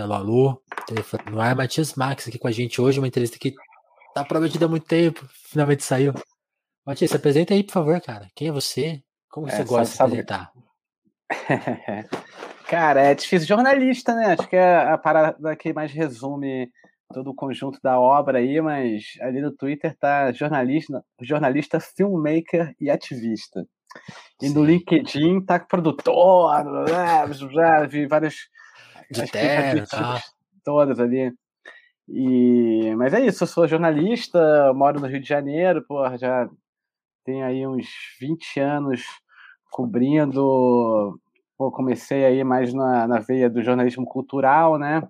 alô, alô, telefone no ar, Matias Max aqui com a gente hoje, uma entrevista que tá prometida há muito tempo, finalmente saiu. Matias, se apresenta aí, por favor, cara. Quem é você? Como você é, gosta de se apresentar? cara, é difícil. Jornalista, né? Acho que é a parada que mais resume todo o conjunto da obra aí, mas ali no Twitter tá jornalista, jornalista, filmmaker e ativista. E Sim. no LinkedIn tá produtor, já vi várias de terra, tá. todas ali. E, mas é isso, eu sou jornalista, moro no Rio de Janeiro, porra, já tenho aí uns 20 anos cobrindo. Pô, comecei aí mais na, na veia do jornalismo cultural, né?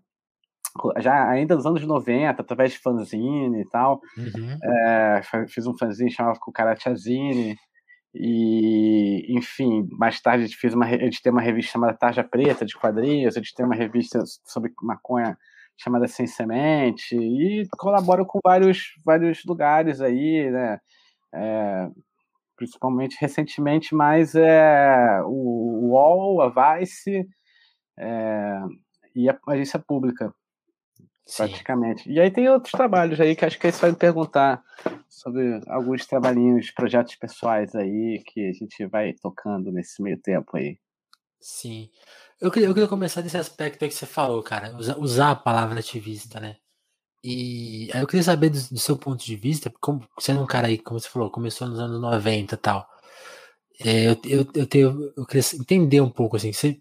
já ainda nos anos 90, através de fanzine e tal. Uhum. É, fiz um fanzine chamado Cucarachazine. E, enfim, mais tarde fiz uma, editei uma revista chamada Tarja Preta, de quadrinhos, editei uma revista sobre maconha chamada Sem Semente, e colaboro com vários, vários lugares aí, né? É, principalmente recentemente, mais é, o UOL, a Vice é, e a agência pública praticamente. E aí tem outros trabalhos aí que acho que você vai me perguntar sobre alguns trabalhinhos, projetos pessoais aí que a gente vai tocando nesse meio tempo aí. Sim. Eu queria, eu queria começar desse aspecto aí que você falou, cara, usar, usar a palavra ativista, né? E aí eu queria saber do, do, seu ponto de vista, como sendo um cara aí, como você falou, começou nos anos 90 e tal. É, eu, eu, eu, tenho, eu queria entender um pouco assim, você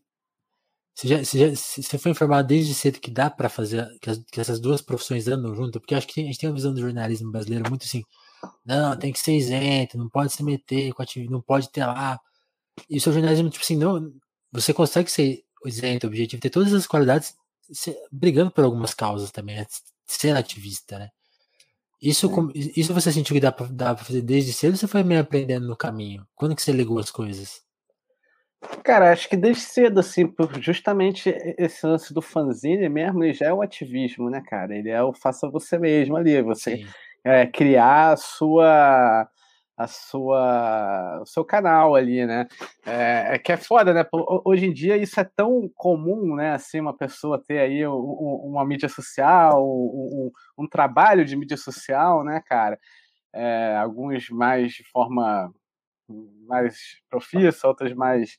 você, já, você, já, você foi informado desde cedo que dá para fazer que, as, que, essas duas profissões andam junto? Porque acho que a gente tem uma visão do jornalismo brasileiro muito assim, não, tem que ser isento, não pode se meter com atividade, não pode ter lá. E o seu jornalismo, tipo assim, não, você consegue ser isento, objetivo, ter todas as qualidades, brigando por algumas causas também, né? ser ativista, né? Isso, isso você sentiu que dá pra, dá pra fazer desde cedo ou você foi meio aprendendo no caminho? Quando que você ligou as coisas? Cara, acho que desde cedo, assim, justamente esse lance do fanzine mesmo, ele já é o ativismo, né, cara? Ele é o faça você mesmo ali, você é, criar a sua a sua o seu canal ali, né? É, é, que é foda, né? Hoje em dia isso é tão comum, né? Assim, uma pessoa ter aí um, uma mídia social, um, um, trabalho de mídia social, né, cara? É, alguns mais de forma mais profissa, outras mais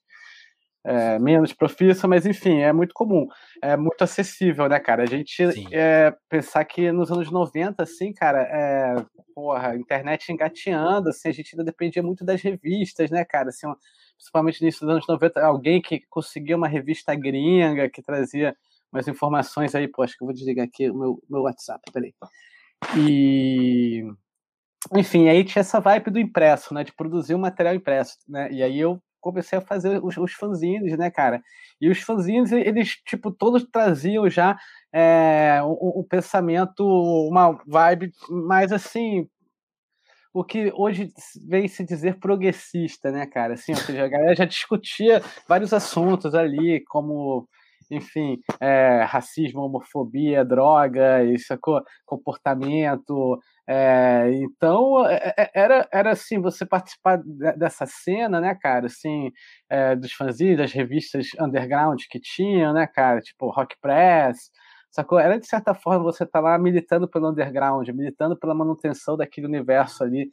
é, menos profissa, mas enfim, é muito comum, é muito acessível, né, cara? A gente é, pensar que nos anos 90, assim, cara, é, porra, internet engateando, assim, a gente ainda dependia muito das revistas, né, cara? Assim, principalmente nisso dos anos 90, alguém que conseguia uma revista gringa que trazia umas informações aí, pô, acho que eu vou desligar aqui o meu, meu WhatsApp, peraí. E enfim, aí tinha essa vibe do impresso, né? De produzir um material impresso, né? E aí eu comecei a fazer os, os fanzines, né, cara? E os fanzines, eles, tipo, todos traziam já é, o, o pensamento, uma vibe mais assim, o que hoje vem se dizer progressista, né, cara? Assim, ou seja, a galera já discutia vários assuntos ali, como, enfim, é, racismo, homofobia, droga, isso, comportamento, é, então, é, era, era assim, você participar dessa cena, né, cara, assim, é, dos fanzines, das revistas underground que tinham, né, cara, tipo Rock Press, sacou? Era, de certa forma, você tá lá militando pelo underground, militando pela manutenção daquele universo ali,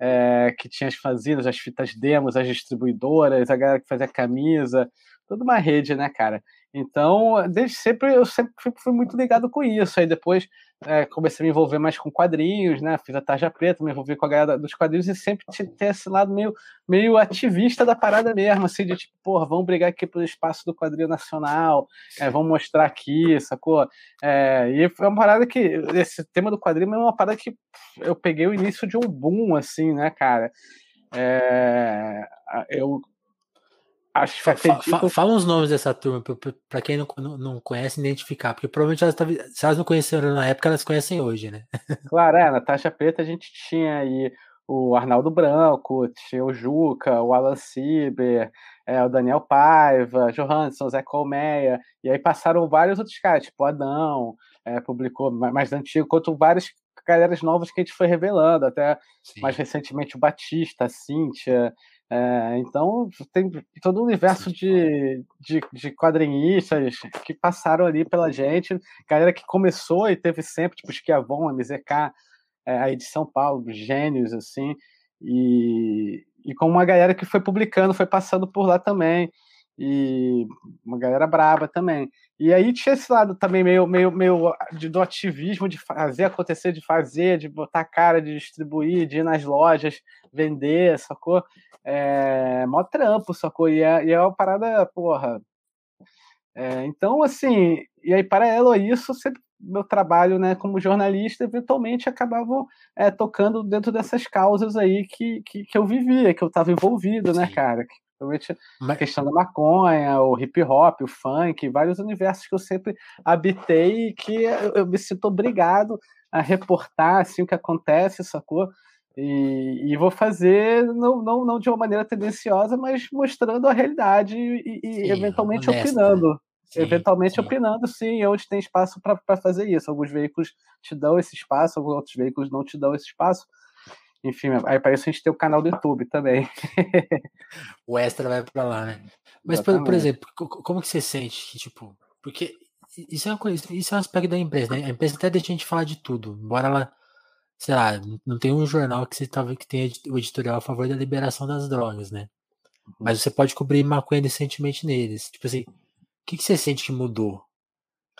é, que tinha as fanzines, as fitas demos, as distribuidoras, a galera que fazia camisa, toda uma rede, né, cara? Então, desde sempre, eu sempre fui, fui muito ligado com isso. Aí depois é, comecei a me envolver mais com quadrinhos, né? Fiz a tarja preta, me envolvi com a galera dos quadrinhos e sempre ter esse lado meio, meio ativista da parada mesmo, assim, de tipo, porra, vamos brigar aqui pelo espaço do quadrinho nacional, é, vamos mostrar aqui, sacou? É, e foi uma parada que, esse tema do quadrinho é uma parada que eu peguei o início de um boom, assim, né, cara? É, eu Acho fa, fa, Fala uns nomes dessa turma, para quem não, não conhece, identificar, porque provavelmente elas, se elas não conheceram na época, elas conhecem hoje, né? Claro, é, na Taxa Preta a gente tinha aí o Arnaldo Branco, tinha o Juca, o Alan Sieber, é, o Daniel Paiva, Johansson, Zé Colmeia, e aí passaram vários outros caras, tipo Adão, é, publicou mais antigo, quanto várias galeras novas que a gente foi revelando, até Sim. mais recentemente o Batista, a Cíntia, É, então, tem todo o universo de, de, de, quadrinistas que passaram ali pela gente, galera que começou e teve sempre, tipo, Esquiavon, MZK, é, aí de São Paulo, gênios, assim, e, e com uma galera que foi publicando, foi passando por lá também, e uma galera braba também. E aí tinha esse lado também meio, meio, meio de, do ativismo, de fazer acontecer, de fazer, de botar cara, de distribuir, de ir nas lojas, vender, sacou? É mó trampo, sacou? E é, e é uma parada, porra. É, então, assim, e aí, paralelo a isso, sempre meu trabalho né, como jornalista, eventualmente acabavam é, tocando dentro dessas causas aí que, que, que eu vivia, que eu estava envolvido, né, cara? Principalmente a questão da maconha, o hip hop, o funk, vários universos que eu sempre habitei e que eu, eu me sinto obrigado a reportar assim, o que acontece, sacou? E, e, vou fazer não, não, não de uma maneira tendenciosa, mas mostrando a realidade e, e sim, eventualmente honesta. opinando. Sim, eventualmente sim. opinando, sim, onde tem espaço para fazer isso. Alguns veículos te dão esse espaço, alguns outros veículos não te dão esse espaço. Enfim, aí parece a gente ter o canal do YouTube também. o extra vai para lá, né? Mas, por, por, exemplo, como que você sente que, tipo, porque isso é uma coisa, isso é um aspecto da empresa, né? A empresa até deixa a gente falar de tudo, embora ela, sei lá, não tem um jornal que você tava que tenha o editorial a favor da liberação das drogas, né? Uhum. Mas você pode cobrir maconha decentemente neles. Tipo assim, o que, que você sente que mudou?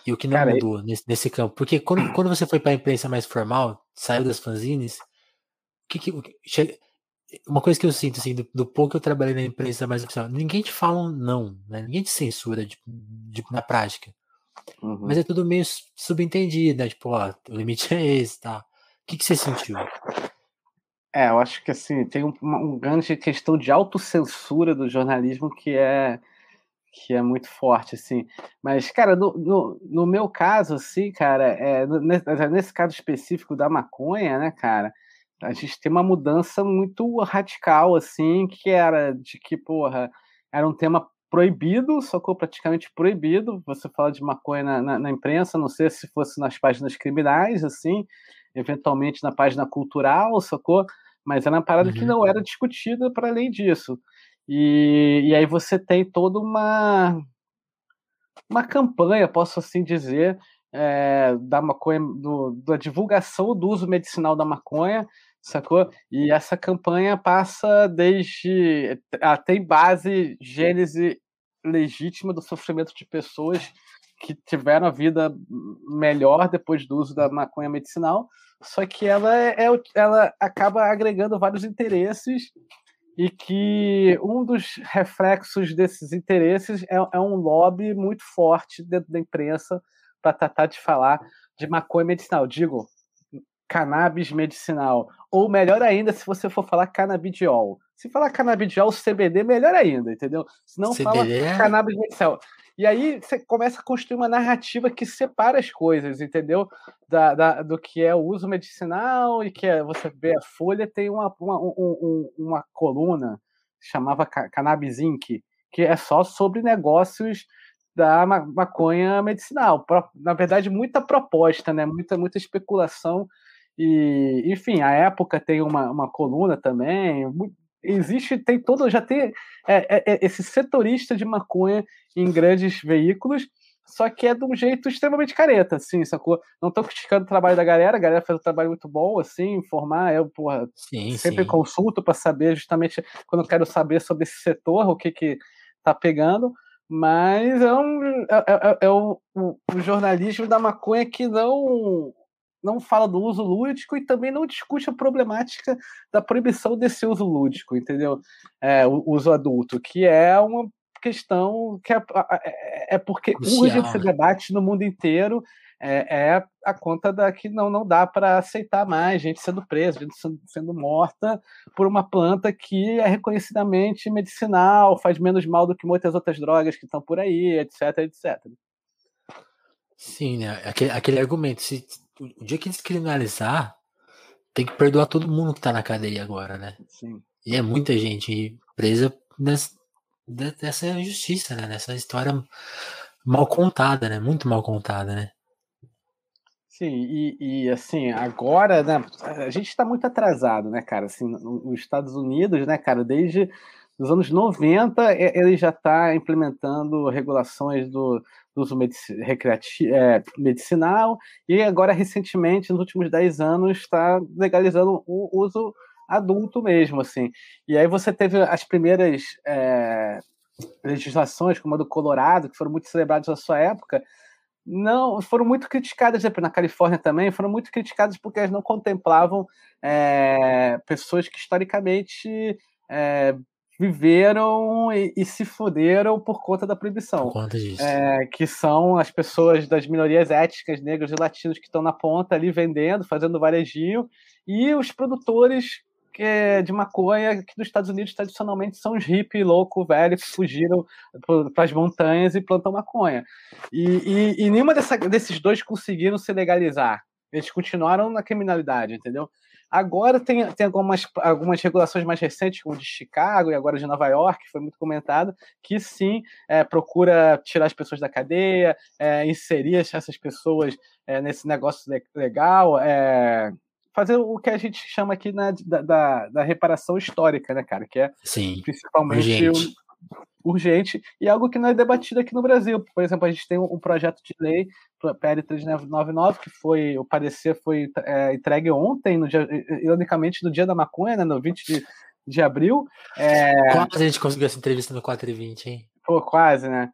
E o que não Cara, mudou nesse, nesse campo? Porque quando, quando você foi para a imprensa mais formal, saiu das fanzines, que, que, uma coisa que eu sinto, assim, do, do, pouco que eu trabalhei na imprensa mais oficial, ninguém te fala um não, né? Ninguém te censura de, de, na prática. Uhum. Mas é tudo meio subentendido, né? Tipo, ó, o limite é esse, tá? O que, que você sentiu? É, eu acho que assim, tem um, um grande questão de autocensura do jornalismo que é que é muito forte, assim. Mas, cara, no, no, no meu caso, assim, cara, é, nesse, nesse caso específico da maconha, né, cara, a gente tem uma mudança muito radical, assim, que era de que, porra, era um tema proibido, socou praticamente proibido. Você fala de maconha na, na, na, imprensa, não sei se fosse nas páginas criminais, assim, eventualmente na página cultural, socou, mas era uma parada uhum. que não era discutida para além disso. E, e aí você tem toda uma uma campanha, posso assim dizer, é, da maconha, do, da divulgação do uso medicinal da maconha, sacou? E essa campanha passa desde. Ela tem base, gênese legítima do sofrimento de pessoas que tiveram a vida melhor depois do uso da maconha medicinal, só que ela, é, é ela acaba agregando vários interesses e que um dos reflexos desses interesses é, é um lobby muito forte dentro da imprensa para tratar de falar de maconha medicinal. Digo, cannabis medicinal. Ou melhor ainda, se você for falar canabidiol. Se falar canabidiol, CBD, melhor ainda, entendeu? Se não fala é cannabis medicinal. E aí você começa a construir uma narrativa que separa as coisas, entendeu? Da, da do que é o uso medicinal e que é, você vê a Folha tem uma, uma, um, uma coluna chamava Cannabis Inc., que é só sobre negócios da maconha medicinal. Na verdade, muita proposta, né? muita, muita especulação. E, enfim, a época tem uma, uma coluna também. Existe, tem todo, já tem é, é, é, esse setorista de maconha em grandes veículos, só que é de um jeito extremamente careta, assim, sacou? Não tô criticando o trabalho da galera, a galera faz um trabalho muito bom, assim, informar, eu, porra, sim, sempre sim. consulto para saber justamente quando eu quero saber sobre esse setor, o que que tá pegando, mas é, um, é, é, é o, o, o, jornalismo da maconha que não não fala do uso lúdico e também não discute a problemática da proibição desse uso lúdico, entendeu? É, o uso adulto, que é uma questão que é, é, é porque Crucial, urge esse né? debate no mundo inteiro é, é, a conta da que não, não dá para aceitar mais gente sendo presa, gente sendo, sendo, morta por uma planta que é reconhecidamente medicinal, faz menos mal do que muitas outras drogas que estão por aí, etc, etc. Sim, né? Aquele, aquele argumento, se o dia que descriminalizar, tem que perdoar todo mundo que tá na cadeia agora, né? Sim. E é muita gente presa nessa, nessa injustiça, né? Nessa história mal contada, né? Muito mal contada, né? Sim, e, e, assim, agora, né, a gente está muito atrasado, né, cara? Assim, nos Estados Unidos, né, cara, desde Nos anos 90, ele já está implementando regulações do, do uso medici é, medicinal, e agora, recentemente, nos últimos 10 anos, está legalizando o uso adulto mesmo, assim. E aí você teve as primeiras é, legislações, como a do Colorado, que foram muito celebradas na sua época, não foram muito criticadas na Califórnia também foram muito criticadas porque elas não contemplavam é, pessoas que historicamente é, viveram e, e, se fuderam por conta da proibição. Por conta disso. É, que são as pessoas das minorias étnicas, negros e latinos que estão na ponta ali vendendo, fazendo varejinho, e os produtores que, de maconha que nos Estados Unidos tradicionalmente são os hippies louco, velho, que fugiram para as montanhas e plantam maconha. E, e, e nenhuma dessa, desses dois conseguiram se legalizar. Eles continuaram na criminalidade, entendeu? Agora tem, tem algumas, algumas regulações mais recentes, como de Chicago e agora de Nova York, que foi muito comentado, que sim é, procura tirar as pessoas da cadeia, é, inserir essas pessoas é, nesse negócio legal, é, fazer o que a gente chama aqui na, da, da, da, reparação histórica, né, cara? Que é Sim, principalmente urgente. Urgente e algo que não é debatido aqui no Brasil. Por exemplo, a gente tem um, projeto de lei, PL 3999, que foi, o parecer foi é, entregue ontem, no dia, ironicamente, no dia da maconha, né, no 20 de, de abril. É... Quase a gente conseguiu essa entrevista no 4 e 20, hein? Pô, quase, né?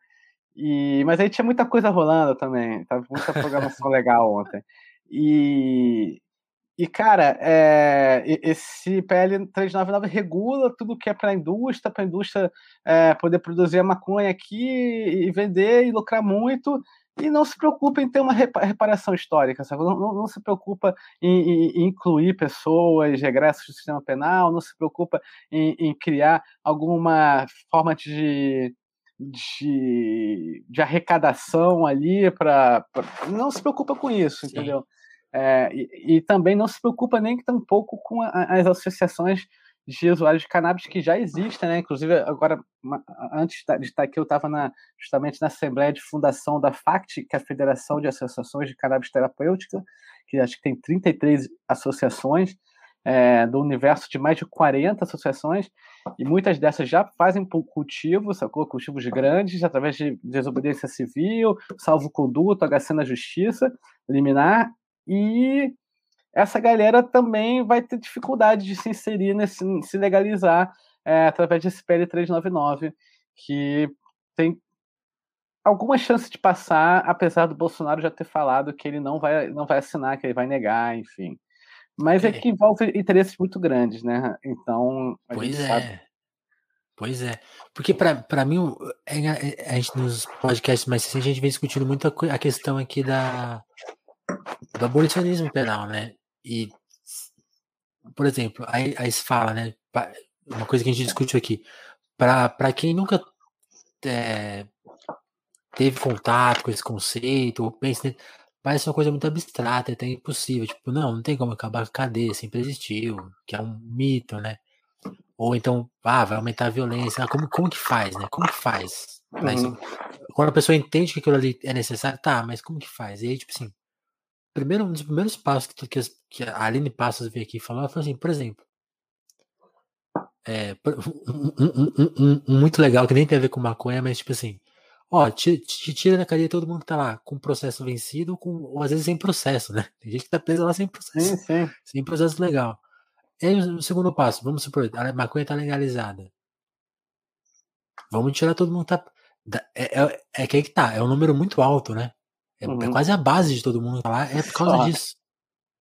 E, mas aí tinha muita coisa rolando também, tava muita programação legal ontem. E, e, cara, é, esse PL 399 regula tudo que é para a indústria, para a indústria é, poder produzir a maconha aqui e vender e lucrar muito, e não se preocupa em ter uma reparação histórica, sabe? Não, não, não se preocupa em, em, incluir pessoas, regressos do sistema penal, não se preocupa em, em criar alguma forma de, de, de arrecadação ali para. Não se preocupa com isso, Sim. entendeu? É, e, e, também não se preocupa nem tampouco com a, as associações de usuários de cannabis que já existem, né? Inclusive, agora, antes de estar aqui, eu estava justamente na Assembleia de Fundação da FACT, que é a Federação de Associações de Cannabis Terapêutica, que acho que tem 33 associações, é, do universo de mais de 40 associações, e muitas dessas já fazem cultivos, sacou? Cultivos grandes, através de desobediência civil, salvo conduto, HC na justiça, liminar, e essa galera também vai ter dificuldade de se inserir, nesse, se legalizar é, através desse PL 399, que tem alguma chance de passar, apesar do Bolsonaro já ter falado que ele não vai, não vai assinar, que ele vai negar, enfim. Mas é, é que envolve interesses muito grandes, né? Então. pois é. Sabe... Pois é. Porque para mim, é, é, a gente nos podcasts mais recentes, a gente vem discutindo muito a, a questão aqui da, do abolicionismo penal, né? E, por exemplo, aí, aí se fala, né? Uma coisa que a gente discute aqui. Para quem nunca é, teve contato com esse conceito, ou pensa, parece uma coisa muito abstrata, até impossível. Tipo, não, não tem como acabar com a cadeia, sempre existiu, que é um mito, né? Ou então, ah, vai aumentar a violência. Ah, como, como que faz, né? Como que faz? Uhum. Quando a pessoa entende que aquilo ali é necessário, tá, mas como que faz? E aí, tipo assim, primeiro, um dos primeiros passos que, que, que a Aline Passos veio aqui falar foi assim, por exemplo, é, um, um, muito legal, que nem tem a ver com maconha, mas tipo assim, ó, te, te tira da cadeia todo mundo que tá lá com processo vencido, com, ou às vezes sem processo, né? Tem gente que tá preso lá sem processo. Sim, sim. Sem processo legal. E aí, o segundo passo, vamos supor, a maconha tá legalizada. Vamos tirar todo mundo que tá. É, é, é que aí que tá, é um número muito alto, né? É, é, uhum. é, quase a base de todo mundo lá, é por causa Só. disso.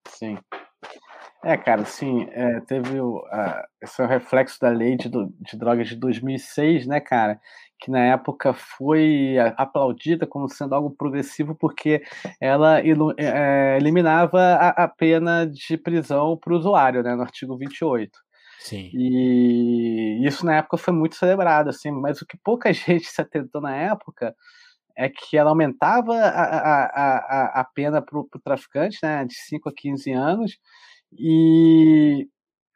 Sim. É, cara, sim, é, teve o, esse é o reflexo da lei de, de drogas de 2006, né, cara, que na época foi aplaudida como sendo algo progressivo porque ela é, eliminava a, a, pena de prisão para o usuário, né, no artigo 28. Sim. E isso na época foi muito celebrado, assim, mas o que pouca gente se atentou na época é que ela aumentava a, a, a, a pena para o traficante, né, de 5 a 15 anos, e,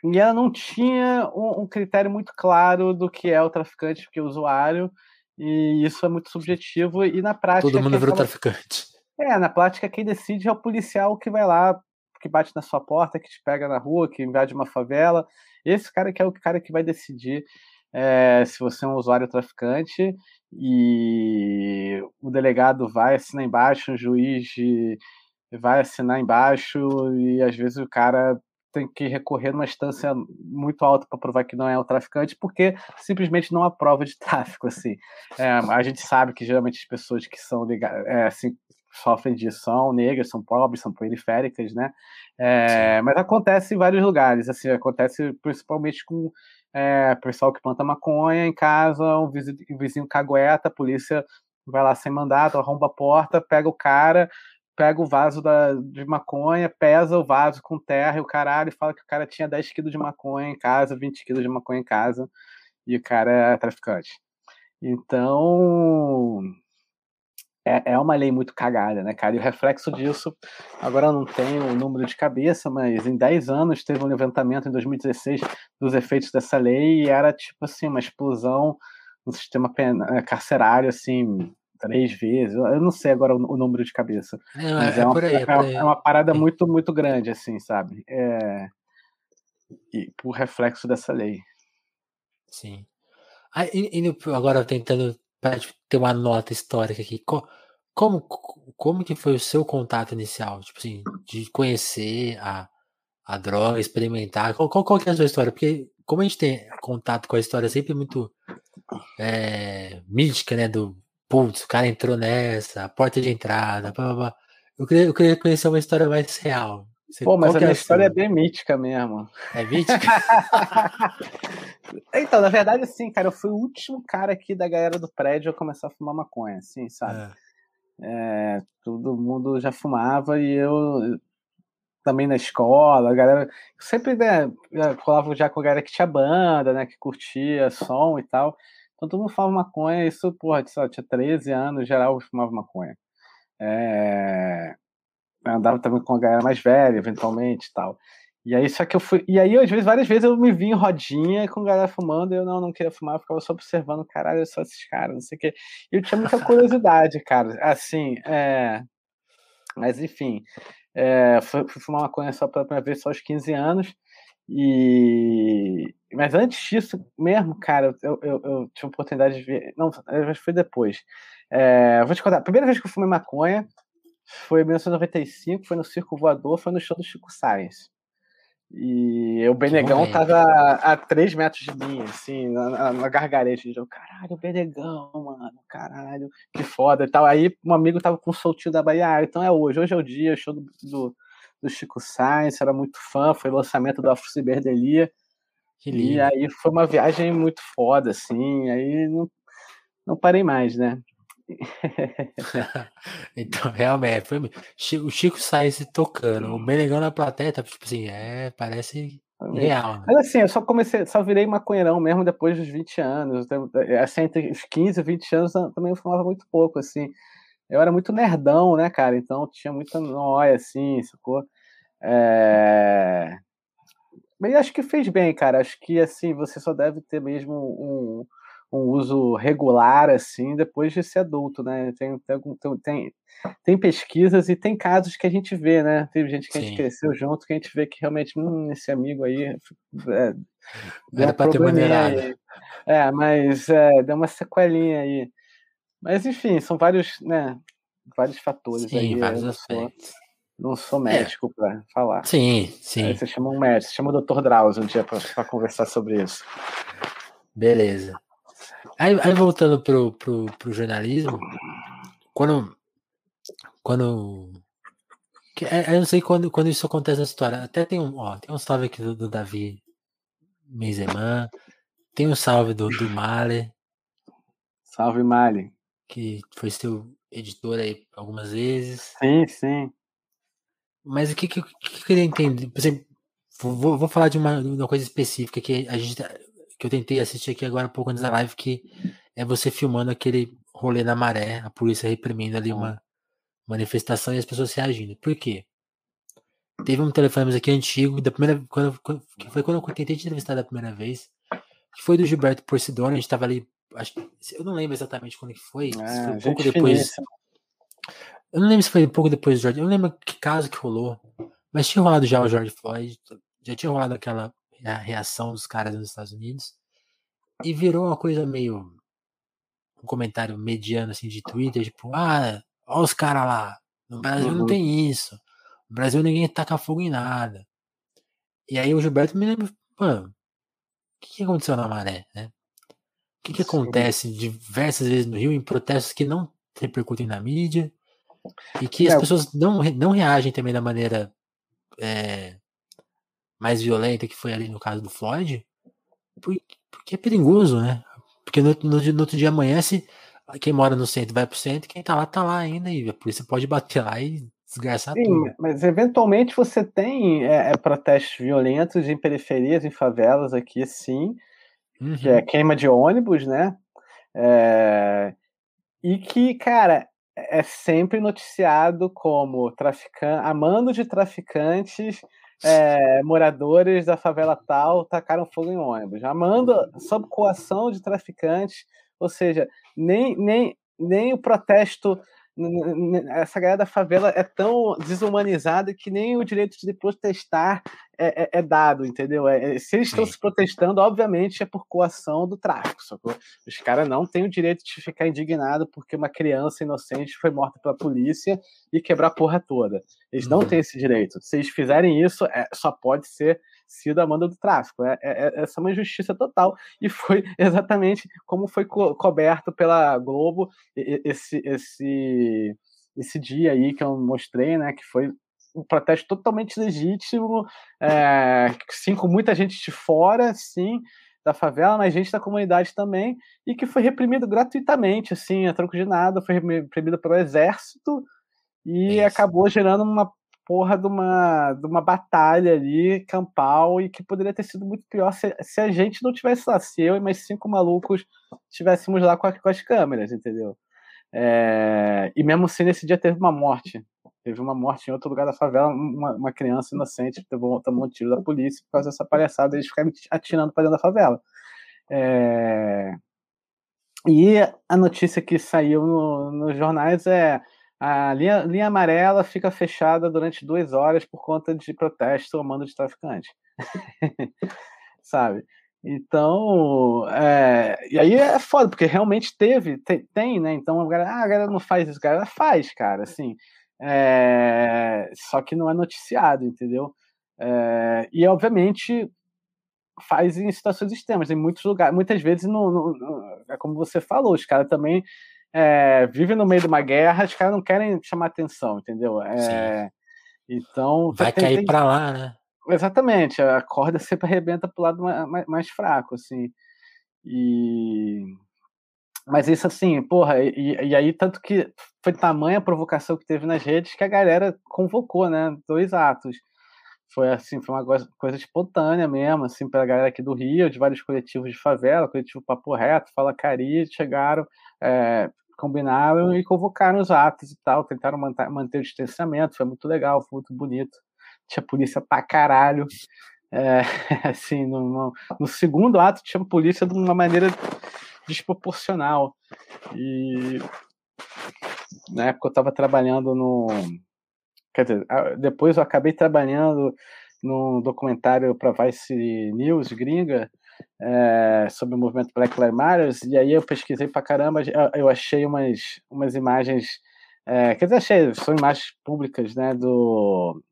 e ela não tinha um, um, critério muito claro do que é o traficante, que é o usuário, e isso é muito subjetivo, e na prática... Todo mundo virou traficante. É, na prática quem decide é o policial que vai lá, que bate na sua porta, que te pega na rua, que invade uma favela, esse cara que é o cara que vai decidir é, se você é um usuário traficante e o delegado vai assinar embaixo, o juiz vai assinar embaixo e às vezes o cara tem que recorrer numa instância muito alta para provar que não é o traficante, porque simplesmente não há prova de tráfico. Assim. É, a gente sabe que geralmente as pessoas que são é, assim, sofrem disso são negras, são pobres, são periféricas, né? É, mas acontece em vários lugares, assim, acontece principalmente com é, pessoal que planta maconha em casa, um vizinho, um vizinho cagueta, a polícia vai lá sem mandato, arromba a porta, pega o cara, pega o vaso da, de maconha, pesa o vaso com terra e o caralho, e fala que o cara tinha 10 quilos de maconha em casa, 20 quilos de maconha em casa, e o cara é traficante. Então, é, é uma lei muito cagada, né, cara? E o reflexo disso, agora eu não tenho o número de cabeça, mas em 10 anos teve um levantamento em 2016 dos efeitos dessa lei e era tipo assim, uma explosão no sistema eh, carcerário, assim, três vezes. Eu não sei agora o, número de cabeça. É, mas é, é, uma, aí, é, é, é, uma, parada muito, muito grande, assim, sabe? É... E por reflexo dessa lei. Sim. Aí, indo agora tentando tipo, ter uma nota histórica aqui. Como, como que foi o seu contato inicial? Tipo assim, de conhecer a, a droga, experimentar. Qual, qual, qual que é a sua história? Porque como a gente tem contato com a história sempre muito é, mítica, né? Do putz, o cara entrou nessa, a porta de entrada, blá, blá, blá. Eu, queria, eu queria conhecer uma história mais real. Você, Pô, mas a é minha é história é bem mítica mesmo. É mítica? então, na verdade, assim, cara, eu fui o último cara aqui da galera do prédio a começar a fumar maconha, assim, sabe? É. É, todo mundo já fumava e eu também na escola, a galera sempre né, colava já com a galera que tinha banda, né, que curtia som e tal. Então todo mundo fumava maconha, isso, porra, tinha 13 anos, geral fumava maconha. É... Andava também com a galera mais velha, eventualmente e tal. E aí, só que eu fui. E aí, às vezes, várias vezes eu me vi em rodinha com a galera fumando, e eu não, não queria fumar, eu ficava só observando, caralho, só esses caras, não sei o quê. E eu tinha muita curiosidade, cara. Assim, é. Mas enfim, é, fui, fui fumar maconha só pela primeira vez só aos 15 anos. E mas antes disso mesmo, cara, eu, eu, eu tive a oportunidade de ver. Não, que foi depois. É, vou te contar. A primeira vez que eu fumei maconha foi em 1995, foi no Circo Voador, foi no show do Chico Sainz. E o Benegão tava a 3 metros de mim, assim, na, na gargareja. Eu, caralho, o Benegão, mano, caralho, que foda e tal. Aí um amigo tava com o soltinho da Bahia, ah, então é hoje, hoje é o dia, show do, do, do Chico Sainz, era muito fã, foi o lançamento do Afro Ciberdelia. E aí foi uma viagem muito foda, assim, aí não, não parei mais, né? então, realmente, foi o Chico Sainz tocando, o Benegão na plateia, tá, tipo assim, é, parece real. Né? Mas assim, eu só comecei, só virei maconheirão mesmo depois dos 20 anos, assim, entre os 15 e 20 anos também eu fumava muito pouco, assim, eu era muito nerdão, né, cara, então tinha muita noia, assim, sacou? É... Mas acho que fez bem, cara. Acho que assim, você só deve ter mesmo um, um uso regular assim depois de ser adulto, né? Tem, tem, tem, tem, pesquisas e tem casos que a gente vê, né? Tem gente que Sim. a gente cresceu junto que a gente vê que realmente hum, esse amigo aí é, era para ter. É, mas é, deu uma sequelinha aí. Mas enfim, são vários, né? Vários fatores Sim, aí. vários aspectos. Não sou é. médico é. para falar. Sim, sim. Aí você chama um médico, você chama o Dr. Drauzio um dia para conversar sobre isso. Beleza. Aí, aí, voltando pro, pro, pro jornalismo, quando. Quando. Que, é, eu não sei quando, quando isso acontece na história. Até tem um, ó, tem um salve aqui do, do Davi Meizeman. Tem um salve do, do Male. Salve, Male. Que foi seu editor aí algumas vezes. Sim, sim. Mas o que, que, que eu queria entender? Por exemplo, vou, vou falar de uma, uma coisa específica que a gente tá, que eu tentei assistir aqui agora um pouco antes da live, que é você filmando aquele rolê na maré, a polícia reprimindo ali uma manifestação e as pessoas reagindo. Por quê? Teve um telefone aqui antigo, da primeira, quando, quando, foi quando eu tentei te entrevistar da primeira vez, que foi do Gilberto Porcidone, a gente tava ali, acho, eu não lembro exatamente quando que foi, é, foi um pouco depois. Finíssima. Eu não lembro se foi um pouco depois do George. Eu não lembro que caso que rolou. Mas tinha rolado já o George Floyd. Já tinha rolado aquela reação dos caras nos Estados Unidos. e virou uma coisa meio. Um comentário mediano assim de Twitter, tipo, ah, olha os caras lá. No Brasil uhum. não tem isso. No Brasil ninguém taca fogo em nada. E aí o Gilberto me lembra, mano, o que, que aconteceu na maré, né? O que, que acontece diversas vezes no Rio em protestos que não repercutem na mídia e que é. as pessoas não, não reagem também da maneira é, mais violenta que foi ali no caso do Floyd, porque é perigoso, né? Porque no, no, no outro dia amanhece, quem mora no centro vai pro centro, quem tá lá, tá lá ainda, e a polícia pode bater lá e desgraçar Sim, tudo. Mas eventualmente você tem é, é, protestos violentos em periferias, em favelas aqui, sim, uhum. que é uhum. queima de ônibus, né? É, e que, cara, é sempre noticiado como traficante, amando de traficantes é, moradores da favela tal tacaram fogo em ônibus. Amando sob coação de traficantes, ou seja, nem, nem, nem o protesto essa galera da favela é tão desumanizada que nem o direito de protestar é, é, é dado, entendeu? É, é se eles estão se protestando, obviamente é por coação do tráfico, sacou? Os caras não têm o direito de ficar indignado porque uma criança inocente foi morta pela polícia e quebrar a porra toda. Eles não uhum. têm esse direito. Se eles fizerem isso, é, só pode ser sido a manda do tráfico. É, é, é, essa é uma injustiça total. E foi exatamente como foi co coberto pela Globo esse, esse, esse dia aí que eu mostrei, né? Que foi um protesto totalmente legítimo, é, sim, com muita gente de fora, sim, da favela, mas gente da comunidade também, e que foi reprimido gratuitamente, assim, a troco de nada, foi reprimido pelo exército e Isso. acabou gerando uma porra de uma, de uma batalha ali, campal, e que poderia ter sido muito pior se, se a gente não tivesse lá, se eu e mais cinco malucos estivéssemos lá com, a, com, as câmeras, entendeu? É, e mesmo assim, nesse dia teve uma morte. Teve uma morte em outro lugar da favela, uma, uma criança inocente tomou, tomou um tiro da polícia por causa dessa palhaçada, eles ficaram atirando para dentro da favela. É, e a notícia que saiu no, nos jornais é a linha, linha amarela fica fechada durante duas horas por conta de protesto ou mando de traficante. Sabe? Então, é, e aí é foda, porque realmente teve, tem, tem né? Então a galera, ah, a galera não faz isso, a galera faz, cara, assim. É, só que não é noticiado, entendeu? É, e obviamente faz em situações extremas, em muitos lugares, muitas vezes, no, no, no é como você falou, os caras também é, vive no meio de uma guerra, os caras não querem chamar atenção, entendeu? É, então. Vai tem, cair tem... para lá, né? Exatamente, a corda sempre arrebenta pro lado mais, mais fraco, assim. E. Mas isso assim, porra, e, e, aí tanto que foi tamanha a provocação que teve nas redes que a galera convocou, né? Dois atos. Foi assim, foi uma coisa, coisa espontânea mesmo, assim, pra galera aqui do Rio, de vários coletivos de favela, coletivo Papo Reto, Fala Cari, chegaram, é, combinaram e convocaram os atos e tal, tentaram manter, manter o distanciamento, foi muito legal, foi muito bonito. Tinha polícia pra caralho. É, assim, no, no, no, segundo ato tinha polícia de uma maneira desproporcional. E na época eu estava trabalhando no. Quer dizer, depois eu acabei trabalhando num documentário para Vice News gringa é, sobre o movimento Black Lives Matter, e aí eu pesquisei pra caramba, eu achei umas, umas imagens, é, quer dizer, achei, são imagens públicas, né, do,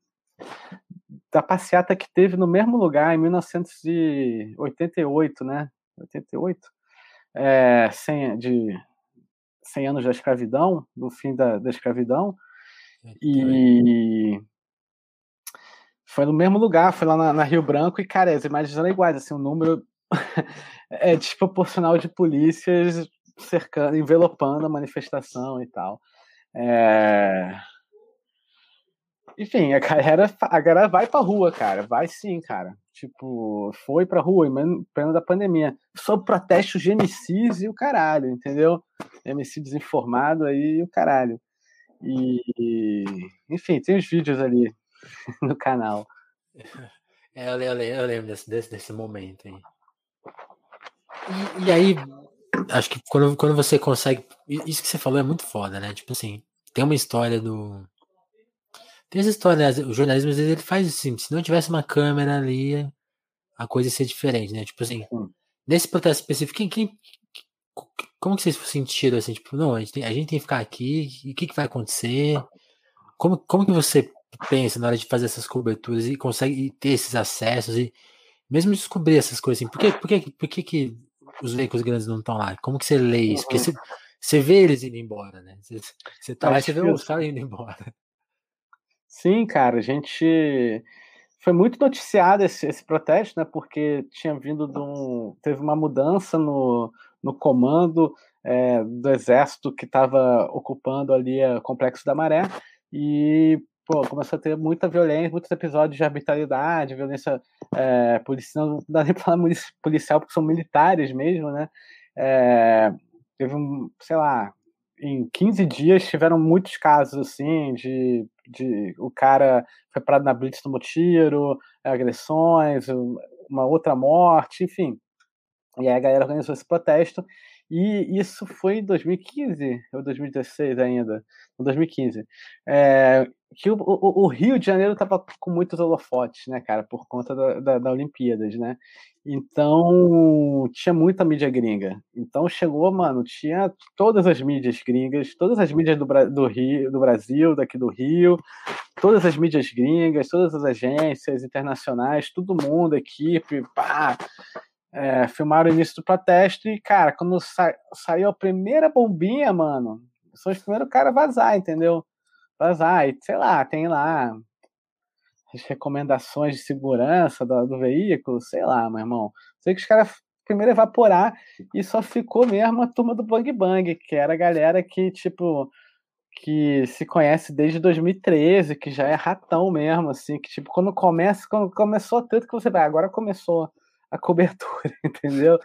da passeata que teve no mesmo lugar em 1988, né, 88, é, 100, de 100 anos da escravidão, do fim da, da escravidão, e foi no mesmo lugar, foi lá na, na, Rio Branco e, cara, as imagens eram iguais, assim, o número é desproporcional de polícias cercando, envelopando a manifestação e tal. É... Enfim, a galera, a galera vai pra rua, cara. Vai sim, cara. Tipo, foi pra rua, em pleno da pandemia. Sob protestos de MCs e o caralho, entendeu? MC desinformado aí e o caralho. E, enfim, tem os vídeos ali no canal. É, eu, lembro, eu lembro desse, desse, desse momento aí. E, e, aí, acho que quando, quando você consegue. Isso que você falou é muito foda, né? Tipo assim, tem uma história do. Tem essa história, né? O jornalismo às vezes ele faz assim, se não tivesse uma câmera ali, a coisa ia ser diferente, né? Tipo assim, nesse protesto específico, quem, quem, como que vocês sentiram assim, tipo, não, a gente tem, a gente tem que ficar aqui, o que, que vai acontecer? Como, como que você pensa na hora de fazer essas coberturas e consegue ter esses acessos e mesmo descobrir essas coisas assim? Por que, por que, por que, que os veículos grandes não estão lá? Como que você lê isso? Porque você, você vê eles indo embora, né? Você, você tá lá e você vê os caras indo embora. Sim, cara, a gente foi muito noticiado esse, esse protesto, né? Porque tinha vindo de um. Teve uma mudança no, no comando é, do exército que estava ocupando ali o Complexo da Maré. E pô, começou a ter muita violência, muitos episódios de arbitrariedade, violência é, policial, não dá nem pra falar policial, porque são militares mesmo, né? É, teve um, sei lá, em 15 dias tiveram muitos casos assim de, de o cara foi parado na blitz tomou tiro, agressões, uma outra morte, enfim. E aí a galera organizou esse protesto e isso foi em 2015 ou 2016 ainda, em 2015, é, que o, o, o, Rio de Janeiro estava com muitos holofotes, né, cara, por conta da, da, da, Olimpíadas, né? Então tinha muita mídia gringa. Então chegou, mano, tinha todas as mídias gringas, todas as mídias do, do Rio, do Brasil, daqui do Rio, todas as mídias gringas, todas as agências internacionais, todo mundo, equipe, pá é, filmaram o início do protesto e, cara, quando sa saiu a primeira bombinha, mano, são os primeiros caras a vazar, entendeu? Vazar, e sei lá, tem lá as recomendações de segurança do, do veículo, sei lá, meu irmão. Sei que os caras primeiro evaporar e só ficou mesmo a turma do Bang Bang, que era a galera que, tipo, que se conhece desde 2013, que já é ratão mesmo, assim, que, tipo, quando começa, quando começou tanto que você vai, agora começou a cobertura, entendeu?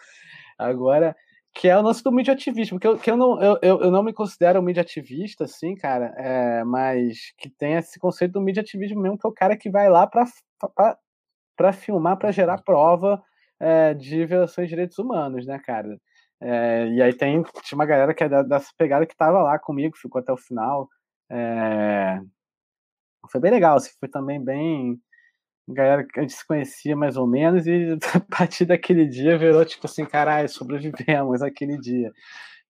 Agora, que é o lance do mídia ativismo, que eu, que eu, não, eu, eu não me considero um mídia ativista, assim, cara, é, mas que tem esse conceito do mídia ativismo mesmo, que é o cara que vai lá para filmar, para gerar prova é, de violações de direitos humanos, né, cara? É, e aí tem, tinha uma galera que é dessa pegada que tava lá comigo, ficou até o final. É, foi bem legal, assim, foi também bem galera que a gente se conhecia mais ou menos, e a partir daquele dia virou tipo assim, caralho, sobrevivemos aquele dia.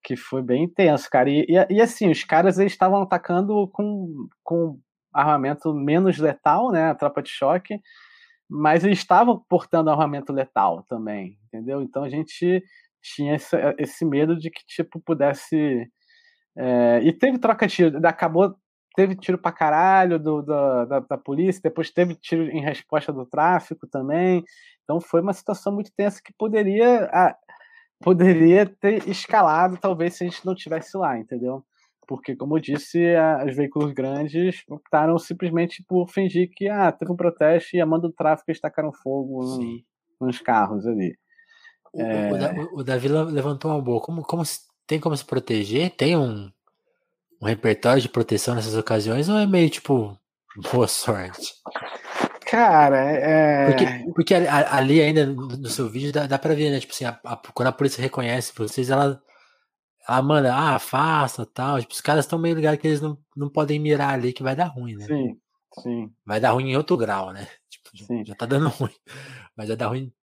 Que foi bem intenso, cara. E, e, e assim, os caras eles estavam atacando com, com armamento menos letal, né? A tropa de choque, mas eles estavam portando armamento letal também, entendeu? Então a gente tinha esse, esse medo de que, tipo, pudesse. É, e teve troca de tiro, acabou teve tiro pra caralho do, do da, da, polícia, depois teve tiro em resposta do tráfico também. Então foi uma situação muito tensa que poderia, poderia ter escalado, talvez, se a gente não tivesse lá, entendeu? Porque, como eu disse, a, os veículos grandes optaram simplesmente por fingir que ah, teve um protesto e a mão do tráfico estacaram fogo no, nos carros ali. O, é... o, o, Davi levantou uma boa. Como, como tem como se proteger? Tem um, um repertório de proteção nessas ocasiões ou é meio tipo boa sorte? Cara, é. Porque, porque ali ainda no seu vídeo dá, dá pra ver, né? Tipo assim, a, a, quando a polícia reconhece vocês, ela, ela manda, ah, afasta tal. Tipo, os caras estão meio ligados que eles não, não podem mirar ali que vai dar ruim, né? Sim, sim. Vai dar ruim em outro grau, né? Tipo, sim. já tá dando ruim. Mas vai dar ruim.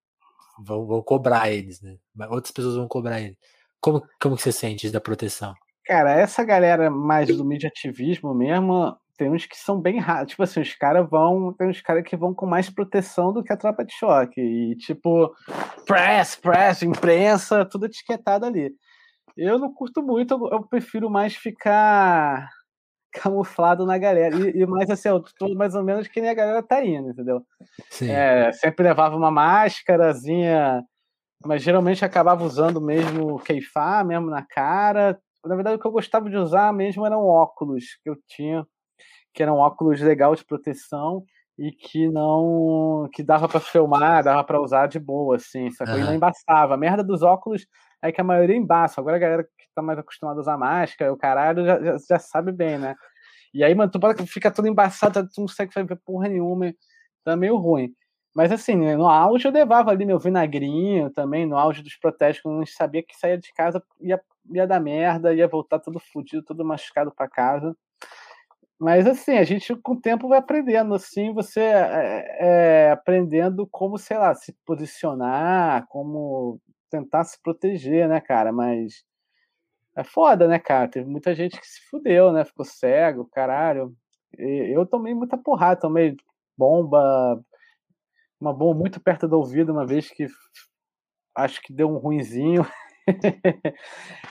Vão, vão cobrar eles, né? Outras pessoas vão cobrar eles. Como, como que você sente da proteção? Cara, essa galera mais do mediativismo mesmo, tem uns que são bem raros. Tipo assim, os caras vão. Tem uns caras que vão com mais proteção do que a tropa de choque. E tipo, press, press, imprensa, tudo etiquetado ali. Eu não curto muito, eu, prefiro mais ficar camuflado na galera. E, e mais assim, eu tô mais ou menos que nem a galera tá indo, entendeu? É, sempre levava uma máscarazinha, mas geralmente acabava usando mesmo keifá mesmo na cara, na verdade, o que eu gostava de usar mesmo eram óculos que eu tinha, que eram óculos legais de proteção e que não. que dava para filmar, dava para usar de boa, assim, sacou? Uhum. E não embaçava. A merda dos óculos é que a maioria embaça. Agora a galera que tá mais acostumada a usar máscara, o caralho, já, já, já sabe bem, né? E aí, mano, tu fica tudo embaçado, tu não consegue ver porra nenhuma, tá meio ruim. Mas assim, né, no auge eu levava ali meu vinagrinho também, no auge dos protestos, quando a gente sabia que saía de casa, ia ia dar merda, ia voltar todo fudido, todo machucado para casa. Mas assim, a gente com o tempo vai aprendendo, assim, você é, é, aprendendo como, sei lá, se posicionar, como tentar se proteger, né, cara? Mas é foda, né, cara? Teve muita gente que se fudeu, né? Ficou cego, caralho. E eu tomei muita porrada, tomei bomba, uma bomba muito perto do ouvido, uma vez que acho que deu um ruinzinho.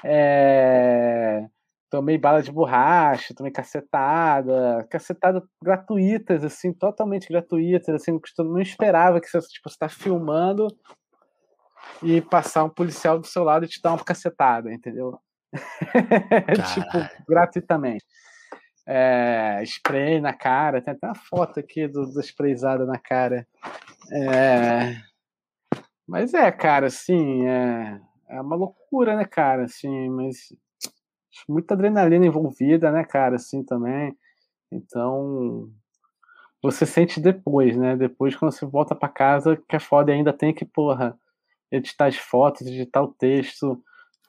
é, tomei bala de borracha, tomei cacetada, cacetada gratuitas, assim, totalmente gratuitas, assim, eu não esperava que você, tipo, você tá filmando e passar um policial do seu lado e te dar uma cacetada, entendeu? tipo, gratuitamente. É, spray na cara, tem até uma foto aqui do, do sprayzada na cara. É, mas é, cara, assim, é, é uma loucura, né, cara, assim, mas muita adrenalina envolvida, né, cara, assim também. Então, você sente depois, né? Depois, quando você volta para casa, que é foda, ainda tem que, porra, editar as fotos, editar o texto,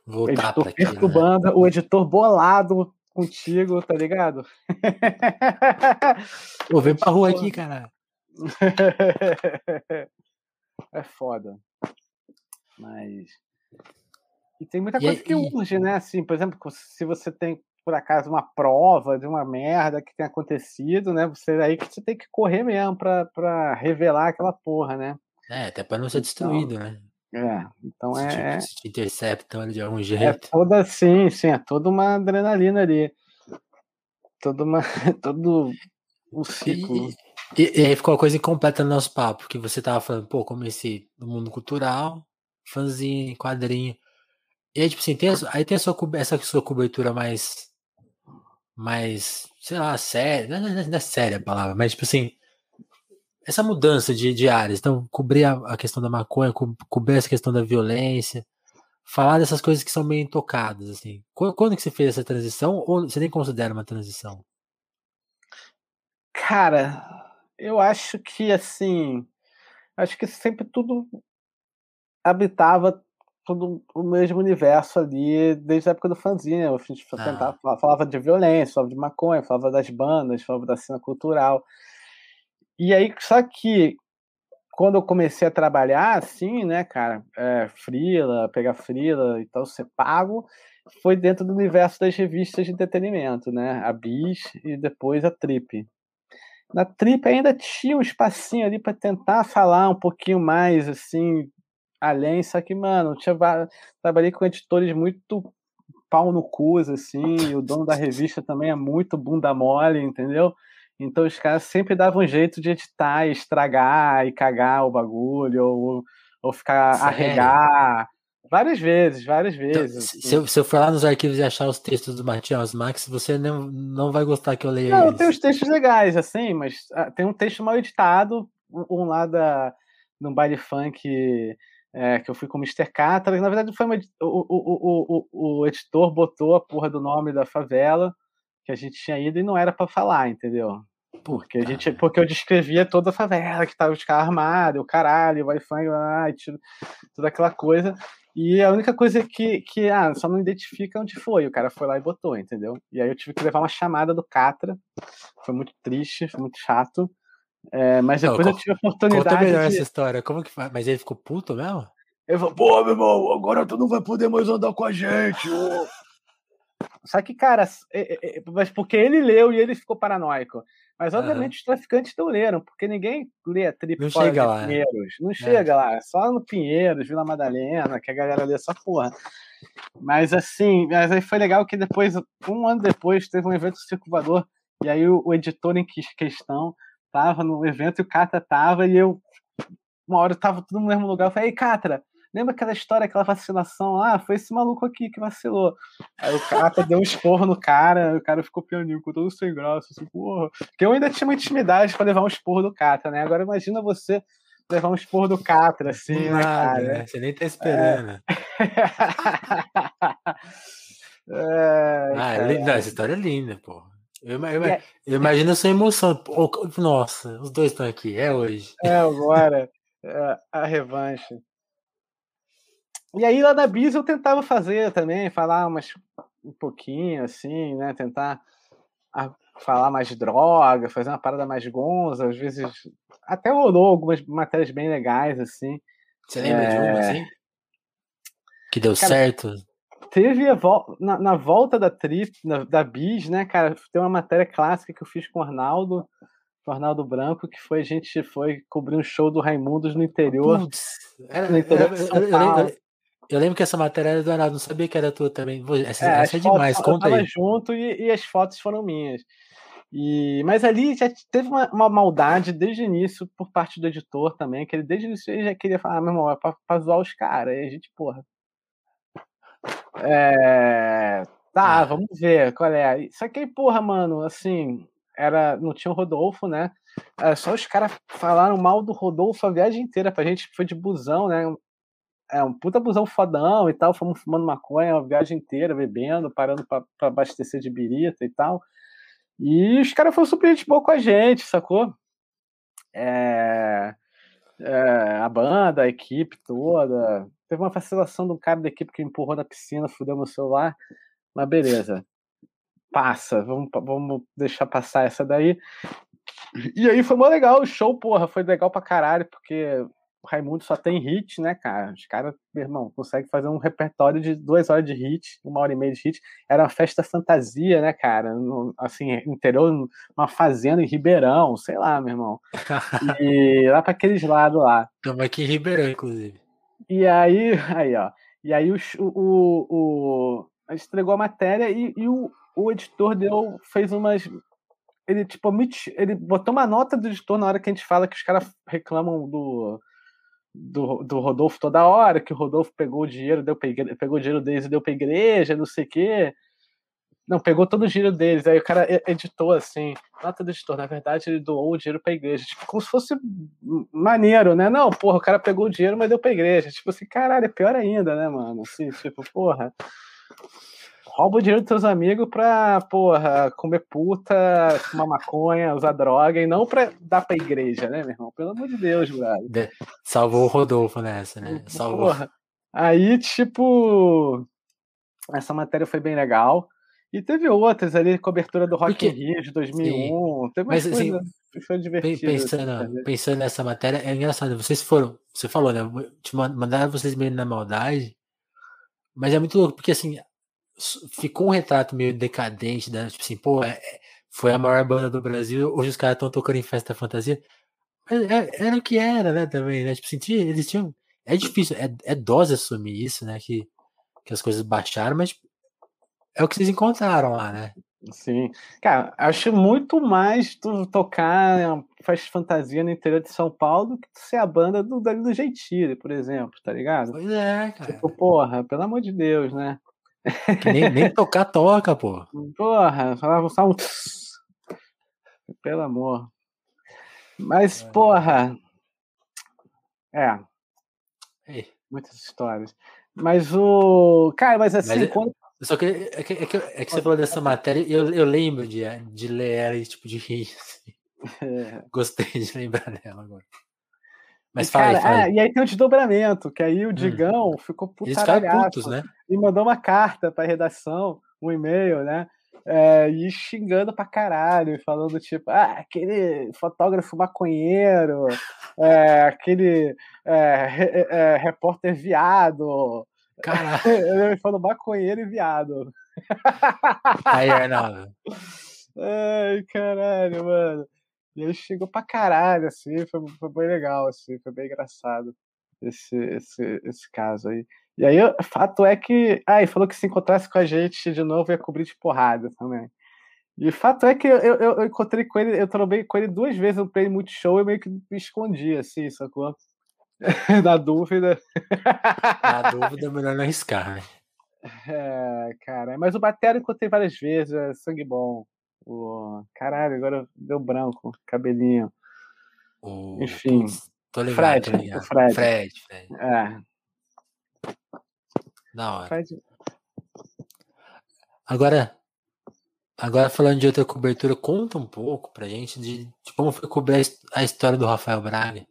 Voltar editor né? perturbando, né? o editor bolado contigo, tá ligado? Pô, vem pra rua aqui, cara. é foda. Mas. E tem muita coisa e, que urge, né? Assim, por exemplo, se você tem, por acaso, uma prova de uma merda que tem acontecido, né? Você aí que você tem que correr mesmo pra, pra revelar aquela porra, né? É, até pra não ser então, destruído, né? É, então se é. Te, se te interceptam de algum é jeito. É toda, sim, sim, é toda uma adrenalina ali. Toda uma. todo um ciclo. E, e, e, aí ficou a coisa incompleta no nosso papo, que você tava falando, pô, comecei no mundo cultural, fanzine, quadrinho. E aí, tipo assim, tem aí tem sua, essa sua cobertura mais. Mais, sei lá, séria. Não, não, não é séria a palavra, mas tipo assim, essa mudança de, de áreas, então cobrir a, a questão da maconha, co cobrir essa questão da violência, falar dessas coisas que são meio intocadas, assim. Quando, quando que você fez essa transição ou você nem considera uma transição? Cara, eu acho que assim, acho que sempre tudo habitava todo o mesmo universo ali desde a época do fanzine. Gente ah. tentava, falava de violência, falava de maconha, falava das bandas, falava da cena cultural. E aí, só que quando eu comecei a trabalhar assim, né, cara, é, frila, pegar frila e tal, ser pago, foi dentro do universo das revistas de entretenimento, né, a Bis e depois a Trip. Na Trip ainda tinha um espacinho ali para tentar falar um pouquinho mais, assim, além, só que, mano, tinha, trabalhei com editores muito pau no cu, assim, o dono da revista também é muito bunda mole, entendeu? Então os caras sempre davam um jeito de editar, estragar e cagar o bagulho, ou, ou ficar Sério? arregar. Várias vezes, várias então, vezes. Então, se, eu, se eu for lá nos arquivos e achar os textos do Matias Max, você não, não vai gostar que eu leia Não, eles. tem os textos legais, assim, mas ah, tem um texto mal editado, um lá da, num baile funk é, que eu fui com o Mr. Catra, na verdade foi uma, o, o, o, o, editor botou a porra do nome da favela que a gente tinha ido e não era para falar, entendeu? Porque a gente, porque eu descrevia toda a favela, que tava os carros armados, o caralho, o Wi-Fi, toda aquela coisa. E a única coisa que, que ah, só não identifica onde foi. O cara foi lá e botou, entendeu? E aí eu tive que levar uma chamada do Catra. Foi muito triste, foi muito chato. É, mas depois não, eu tive a oportunidade. Conta melhor de... essa história. Como que Mas ele ficou puto mesmo? Ele falou, pô, meu irmão, agora tu não vai poder mais andar com a gente. Só que, cara, é, é, mas porque ele leu e ele ficou paranoico. Mas, obviamente, uhum. os traficantes não leram, porque ninguém lê a trip não chega lá, né? Pinheiros. Não é. chega lá, é só no Pinheiros, Vila Madalena, que a galera lê essa porra. Mas, assim, mas aí foi legal que depois, um ano depois, teve um evento circulador, e aí o, o editor em questão tava no evento e o Catra tava, e eu, uma hora, tava tudo no mesmo lugar. Eu falei, ei, Catra, Lembra aquela história, aquela vacinação lá? Ah, foi esse maluco aqui que vacilou. Aí o cara deu um esporro no cara, o cara ficou pianinho, todo sem graça, assim, porra. Porque eu ainda tinha uma intimidade para levar um esporro do Catra, né? Agora imagina você levar um esporro do Catra, assim, Nada, né, cara? Né? Você nem tá esperando. É... é, ah, é linda, essa história é linda, pô. Eu, eu, é... eu imagino a sua emoção. Nossa, os dois estão aqui, é hoje. É agora. É, a revanche. E aí lá na Bis eu tentava fazer também, falar umas, um pouquinho assim, né? Tentar falar mais de droga, fazer uma parada mais gonza, às vezes até rolou algumas matérias bem legais, assim. Você lembra é... de uma, assim? Que deu cara, certo? Teve a vol na, na, volta da trip, na, da Bis, né, cara? Tem uma matéria clássica que eu fiz com o Arnaldo, com o Arnaldo Branco, que foi a gente foi cobrir um show do Raimundos no interior. Putz, era, no interior era, eu, eu, eu, eu, lembro que essa matéria era do Arnaldo, não sabia que era tua também. Essa é, essa é demais, fotos, conta eu aí. junto e, e as fotos foram minhas. E, mas ali já teve uma, uma, maldade desde o início por parte do editor também, que ele desde o início ele já queria falar, ah, meu irmão, é pra, pra zoar os caras. Aí a gente, porra, é... Tá, é. vamos ver qual é. Só que, porra, mano, assim, era, não tinha o Rodolfo, né? É, só os caras falaram mal do Rodolfo a viagem inteira pra gente, foi de busão, né? É um puta busão fodão e tal, fomos fumando maconha a viagem inteira, bebendo, parando pra abastecer de birita e tal. E os caras foram super gente boa com a gente, sacou? É, é, a banda, a equipe toda, Teve uma vacilação de um cara da equipe que empurrou na piscina, fudeu meu celular. Mas beleza. Passa, vamos, vamos deixar passar essa daí. E aí foi mó legal o show, porra. Foi legal pra caralho, porque Raimundo só tem hit, né, cara? Os caras, meu irmão, conseguem fazer um repertório de duas horas de hit, uma hora e meia de hit. Era uma festa fantasia, né, cara? No, assim, interior, uma fazenda em Ribeirão, sei lá, meu irmão. E lá para aqueles lados lá. Estamos aqui em Ribeirão, inclusive. E aí, aí, ó. E aí o, o, o a gente entregou a matéria e, e o, o editor deu, fez umas. Ele, tipo, ele botou uma nota do editor na hora que a gente fala que os caras reclamam do, do, do Rodolfo toda hora, que o Rodolfo pegou o dinheiro, deu igreja, pegou o dinheiro deles e deu pra igreja, não sei o quê. Não, pegou todo o dinheiro deles. Aí o cara editou assim, nota do editor. Na verdade, ele doou o dinheiro pra igreja. Tipo, como se fosse maneiro, né? Não, porra, o cara pegou o dinheiro, mas deu pra igreja. Tipo assim, caralho, é pior ainda, né, mano? Assim, tipo, porra. Rouba o dinheiro dos seus amigos pra, porra, comer puta, fumar maconha, usar droga, e não pra dar pra igreja, né, meu irmão? Pelo amor de Deus, brother. Salvou o Rodolfo nessa, né? Salvou. Porra. Aí, tipo, essa matéria foi bem legal. E teve outras ali, cobertura do Rock Porque... in Rio de 2001. Sim. Teve Mas, assim, foi divertido. Pensando, assim, pensando nessa matéria, é engraçado. Vocês foram, você falou, né? Te mandaram vocês meio na maldade. Mas é muito louco, porque assim, ficou um retrato meio decadente, né? Tipo assim, pô, é, foi a maior banda do Brasil, hoje os caras estão tocando em festa fantasia. Mas é, era o que era, né, também, né? Tipo, sentir, eles tinham. É difícil, é, é dose assumir isso, né? Que, que as coisas baixaram, mas é o que vocês encontraram lá, né? Sim. Cara, acho muito mais tu tocar faz fantasia no interior de São Paulo do que tu ser a banda do Dali do Gentili, por exemplo, tá ligado? Pois é, cara. Tipo, porra, pelo amor de Deus, né? Nem, nem tocar toca, pô. Porra, falava só um. Pelo amor. Mas, é. porra. É. Ei. Muitas histórias. Mas o. Cara, mas assim, mas, quando, só que é que, é que, é que você falou dessa matéria, eu, eu lembro de, de ler ela e tipo de rir. Assim. É. Gostei de lembrar dela agora. Mas e, fala, cara, aí, fala. É, e aí tem o desdobramento, que aí o hum. Digão hum. ficou putaralhaço né? e mandou uma carta pra redação, um e-mail, né? É, e xingando pra caralho, falando tipo, ah, aquele fotógrafo maconheiro, é, aquele é, é repórter viado, Caralho. Ele falou maconheiro e viado. Aí, Arnaldo. Ai, caralho, mano. E ele chegou pra caralho, assim, foi, foi bem legal, assim, foi bem engraçado esse, esse, esse caso aí. E aí, o fato é que. Ah, ele falou que se encontrasse com a gente de novo ia cobrir de porrada também. E o fato é que eu, eu, eu encontrei com ele, eu trombei com ele duas vezes no Play Multishow e meio que me escondi, assim, sacou? Na dúvida. Na dúvida, é melhor não arriscar, né? É, cara. Mas o Batera eu encontrei várias vezes, é sangue bom. O... Caralho, agora deu branco, cabelinho. O... Enfim. Tô ligado, Fred, tô ligado. O Fred. Fred, Fred. É. Da hora. Fred... Agora, agora falando de outra cobertura, conta um pouco pra gente de, de como foi cobrir a história do Rafael Braga.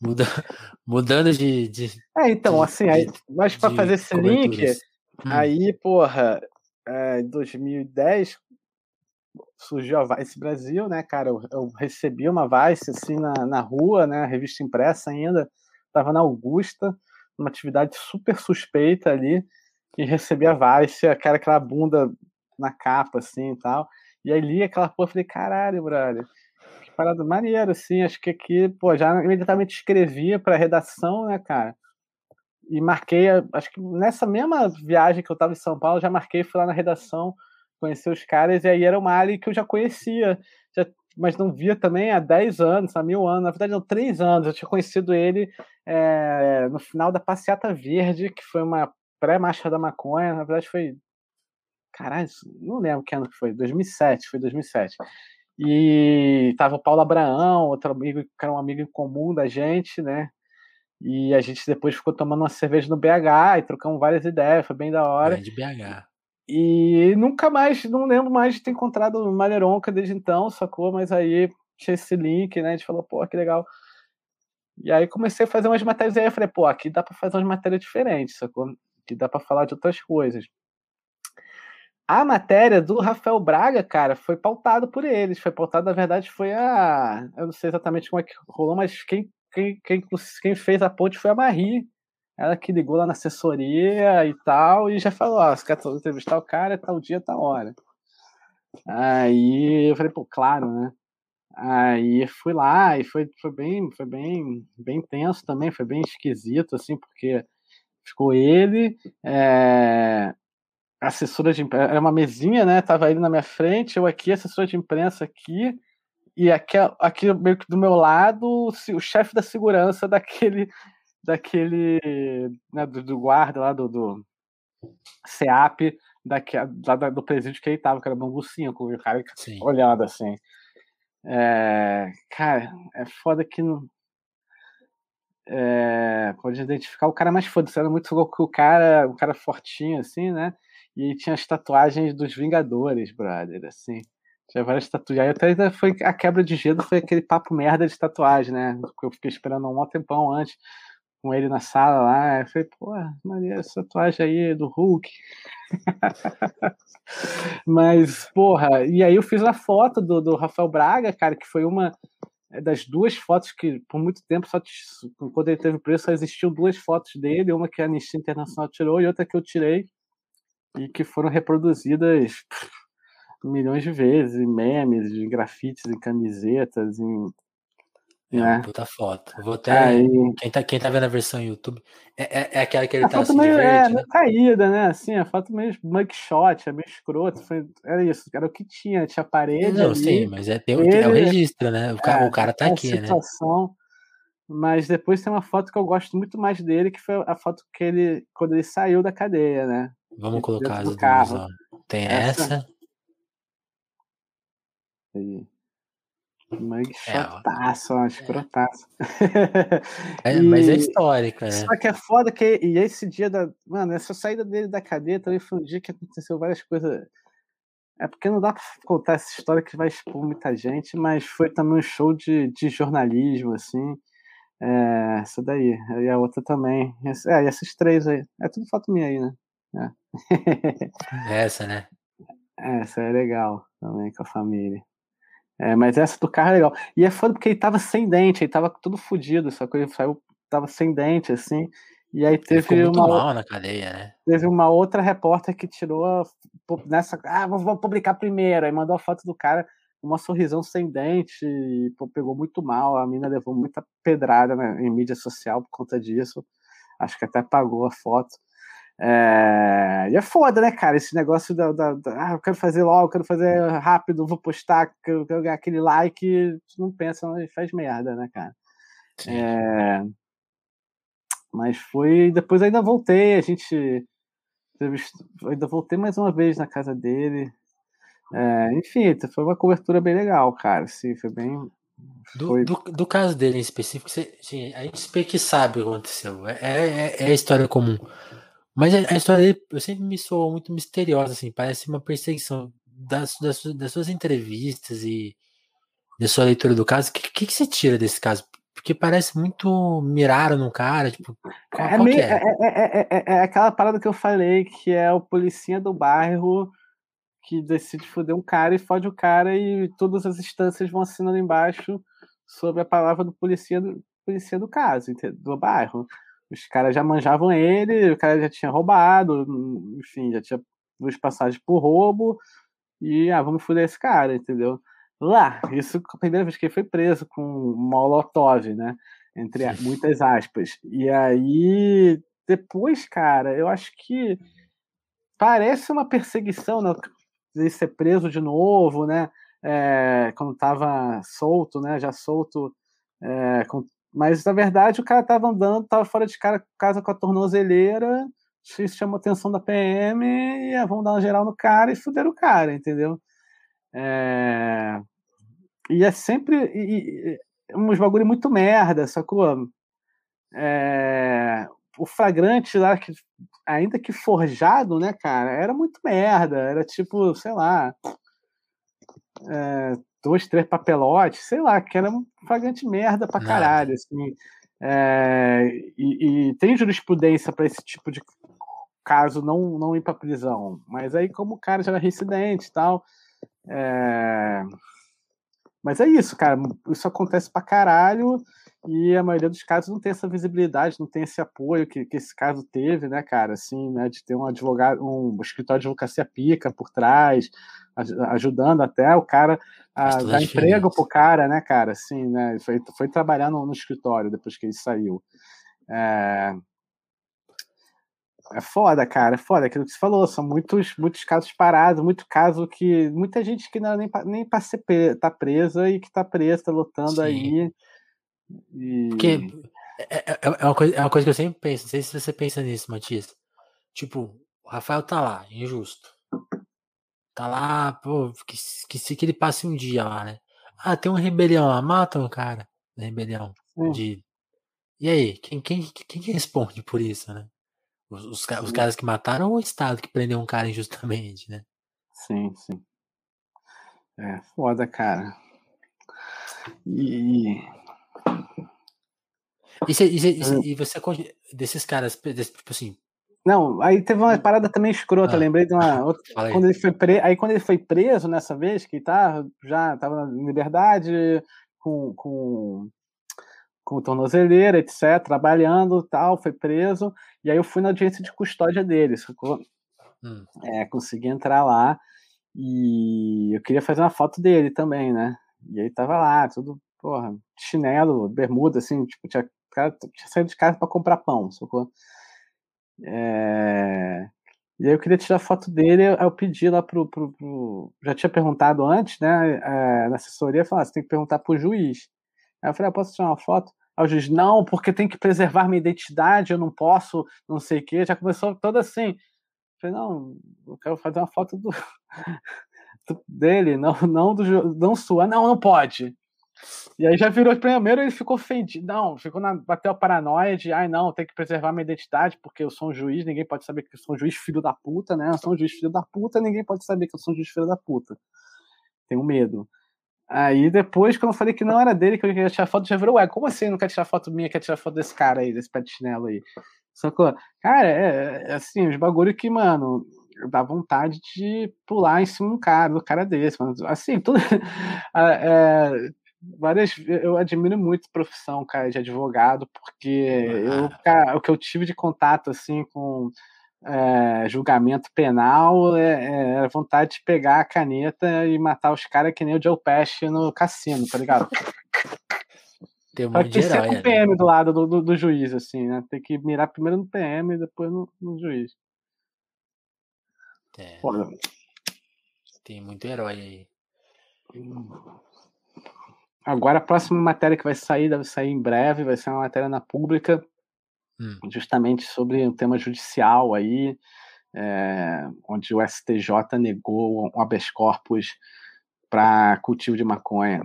Muda, mudando de, de, É, então, de, assim, aí, mas para fazer esse link, hum. aí, porra, é, em 2010 surgiu a Vice Brasil, né, cara? Eu, eu recebi uma Vice assim na, na rua, né? Revista impressa ainda, tava na Augusta, uma atividade super suspeita ali e recebi a Vice, cara, aquela bunda na capa, assim e tal. E aí li aquela porra, falei, caralho, brother, que parada maneira, assim. Acho que aqui, pô, já imediatamente escrevia pra redação, né, cara? E marquei, acho que nessa mesma viagem que eu tava em São Paulo, já marquei, fui lá na redação, conhecer os caras, e aí era uma área que eu já conhecia, já, mas não via também há 10 anos, há mil anos, na verdade, não, 3 anos. Eu tinha conhecido ele é, no final da Passeata Verde, que foi uma pré-marcha da maconha, na verdade foi. Caralho, não lembro que ano que foi, 2007, foi 2007. E tava o Paulo Abraão, outro amigo, que era um amigo em comum da gente, né? E a gente depois ficou tomando uma cerveja no BH e trocamos várias ideias, foi bem da hora. É de BH. E nunca mais, não lembro mais de ter encontrado o Malheronca desde então, sacou? Mas aí tinha esse link, né? A gente falou, pô, que legal. E aí comecei a fazer umas matérias e aí eu falei, pô, aqui dá para fazer umas matérias diferentes, sacou? que dá para falar de outras coisas. A matéria do Rafael Braga, cara, foi pautado por eles. Foi pautado, na verdade, foi a. Eu não sei exatamente como é que rolou, mas quem, quem, quem, quem fez a ponte foi a Marie. Ela que ligou lá na assessoria e tal, e já falou: Ó, você quer entrevistar o cara, é tal dia, tal hora. Aí eu falei, pô, claro, né? Aí fui lá e foi, foi bem, foi bem, bem tenso também, foi bem esquisito, assim, porque Ficou ele, é, assessora de imprensa, era uma mesinha, né? Tava ele na minha frente, eu aqui, assessora de imprensa aqui, e aqui, aqui meio que do meu lado, o chefe da segurança daquele, daquele, né, do, do guarda lá do, do CEAP, daqui, lá do presídio que ele tava, que era Bangu 5, o cara Sim. olhando assim. É, cara, é foda que não, é, pode identificar o cara mais foda-se, era muito louco o cara, o cara fortinho, assim, né? E tinha as tatuagens dos Vingadores, brother, assim. Tinha várias tatuagens. Até foi a quebra de gelo, foi aquele papo merda de tatuagem, né? Eu fiquei esperando um tempão antes com ele na sala lá. Eu falei, pô, Maria, essa tatuagem aí do Hulk. Mas, porra, e aí eu fiz a foto do, do Rafael Braga, cara, que foi uma é das duas fotos que, por muito tempo, só quando ele teve preço, só existiam duas fotos dele, uma que a Anistia Internacional tirou e outra que eu tirei, e que foram reproduzidas milhões de vezes, em memes, em grafites, em camisetas, em é uma né? puta foto. vou até. Aí... Quem, tá, quem tá vendo a versão YouTube é, é, é aquela que ele a tá assim, meio, verde, é, né? caída, né? Assim, a foto meio mugshot, é meio escroto. Foi, era isso, era o que tinha, tinha parede. Não, ali, sim, mas é, tem, ele, é o registro, né? O cara, é, o cara tá aqui, né? situação, né? Mas depois tem uma foto que eu gosto muito mais dele, que foi a foto que ele. quando ele saiu da cadeia, né? Vamos colocar as duas, Tem essa. essa. Aí. Mugshotzaço, é, uma escrotaço. É, mas é histórica, né? Só que é foda que. E esse dia da. Mano, essa saída dele da cadeia também foi um dia que aconteceu várias coisas. É porque não dá pra contar essa história que vai expor muita gente, mas foi também um show de, de jornalismo, assim. É, essa daí. E a outra também. É, e essas três aí. É tudo foto minha aí, né? É. Essa, né? Essa é legal também com a família. É, mas essa do carro é legal. E é foda porque ele tava sem dente, ele tava tudo fodido, só que ele saiu, tava sem dente, assim. E aí teve uma. mal na cadeia, né? Teve uma outra repórter que tirou nessa. Ah, vou, publicar primeiro. Aí mandou a foto do cara com uma sorrisão sem dente. E pô, pegou muito mal. A mina levou muita pedrada né, em mídia social por conta disso. Acho que até apagou a foto. É... E é foda, né, cara? Esse negócio da, da, da, Ah, eu quero fazer logo, eu quero fazer rápido, vou postar, quero, quero ganhar aquele like. Tu não pensa, faz merda, né, cara? É... Mas foi. Depois ainda voltei, a gente. Ainda voltei mais uma vez na casa dele. É, enfim, foi uma cobertura bem legal, cara. Sim, foi bem. Do, do, do, caso dele em específico, você, a gente que sabe o que aconteceu. É, é, é a história comum. Mas a, a história dele eu sempre me soou muito misteriosa, assim, parece uma perseguição das, das, das suas entrevistas e da sua leitura do caso. O que, que, que, você tira desse caso? Porque parece muito miraram no cara, tipo, qual, é, qual meio, é? É, é, é, aquela parada que eu falei, que é o policinha do bairro que decide foder um cara e fode o cara e todas as instâncias vão assinando embaixo sobre a palavra do policia do, policia do caso, do bairro. Os caras já manjavam ele, o cara já tinha roubado, enfim, já tinha duas passagens por roubo, e ah, vamos fuder esse cara, entendeu? Lá, isso a primeira vez que ele foi preso com Molotov, né? Entre muitas aspas. E aí, depois, cara, eu acho que parece uma perseguição, né? De ser preso de novo, né? É, quando tava solto, né? Já solto. É, com... Mas na verdade o cara tava andando, tava fora de casa com a tornozeleira, isso chamou a atenção da PM e ah, vamos dar uma geral no cara e fuderam o cara, entendeu? É... E é sempre e, e, uns bagulho muito merda, sacou? É... O flagrante lá, que, ainda que forjado, né, cara, era muito merda. Era tipo, sei lá, é, dois, três papelotes, sei lá, que era um flagrante merda pra caralho, assim. É, e, e, tem jurisprudência para esse tipo de caso não, não ir para prisão. Mas aí, como o cara já era residente e tal. É... Mas é isso, cara. Isso acontece pra caralho e a maioria dos casos não tem essa visibilidade, não tem esse apoio que, que esse caso teve, né, cara? Assim, né, de ter um advogado, um escritório de advocacia pica por trás, ajudando até o cara a dar emprego pro cara, né, cara? Assim, né? Foi, foi trabalhar no, no escritório depois que ele saiu. É... É foda, cara, é foda, aquilo que você falou, são muitos, muitos casos parados, muito caso que. Muita gente que não é nem nem pra ser tá presa e que tá presa, tá lutando Sim. aí. E... Porque é, é, é, uma coisa, é uma coisa que eu sempre penso, não sei se você pensa nisso, Matias. Tipo, o Rafael tá lá, injusto. Tá lá, pô, que, que que ele passe um dia lá, né? Ah, tem uma rebelião lá, matam o cara da rebelião. De... E aí, quem, quem, quem responde por isso, né? Os, os, os caras que mataram ou o Estado que prendeu um cara injustamente, né? Sim, sim. É foda, cara. E. E, cê, e, cê, e você, desses caras, desse, tipo assim. Não, aí teve uma hum. parada também escrota, ah, lembrei de uma. Outra, quando ele foi pre... Aí quando ele foi preso nessa vez, que tá, já tava em liberdade, com, com com tornozeleira, etc., trabalhando tal, foi preso, e aí eu fui na audiência de custódia dele, hum. é, consegui entrar lá, e eu queria fazer uma foto dele também, né? E aí tava lá, tudo, porra, chinelo, bermuda, assim, tipo, tinha, cara, tinha saído de casa para comprar pão, sacou? É... E aí eu queria tirar foto dele, eu pedi lá pro, pro, pro... Já tinha perguntado antes, né, é, na assessoria, falou, ah, você tem que perguntar pro juiz. Aí eu falei, ah, posso tirar uma foto? Aí o juiz, não, porque tem que preservar minha identidade, eu não posso, não sei o quê. Já começou todo assim. Eu falei, não, eu quero fazer uma foto do dele, não, não, do, não sua. Não, não pode. E aí já virou primeiro, ele ficou ofendido. Não, ficou na, bateu a paranoia de, ai não, tem que preservar minha identidade, porque eu sou um juiz, ninguém pode saber que eu sou um juiz filho da puta, né? Eu sou um juiz filho da puta, ninguém pode saber que eu sou um juiz filho da puta. Tenho medo. Aí depois, quando eu falei que não era dele, que eu queria tirar foto, já virou, ué, como assim não quer tirar foto minha, quer tirar foto desse cara aí, desse pé de chinelo aí? Sacou? Cara, é, é assim, os bagulho que, mano, dá vontade de pular em cima de um cara, do cara desse, mano. Assim, tudo. é, várias. Eu admiro muito a profissão, cara, de advogado, porque eu, cara, o que eu tive de contato, assim, com é, julgamento penal é, é, vontade de pegar a caneta e matar os caras que nem o Joe Pesci no cassino, tá ligado? Tem um monte de herói, com o PM né? do lado do, do, do, juiz, assim, né? Tem que mirar primeiro no PM e depois no, no juiz. É. Tem muito herói aí. Agora a próxima matéria que vai sair, deve sair em breve, vai ser uma matéria na pública hum. justamente sobre um tema judicial aí, é, onde o STJ negou um habeas corpus para cultivo de maconha.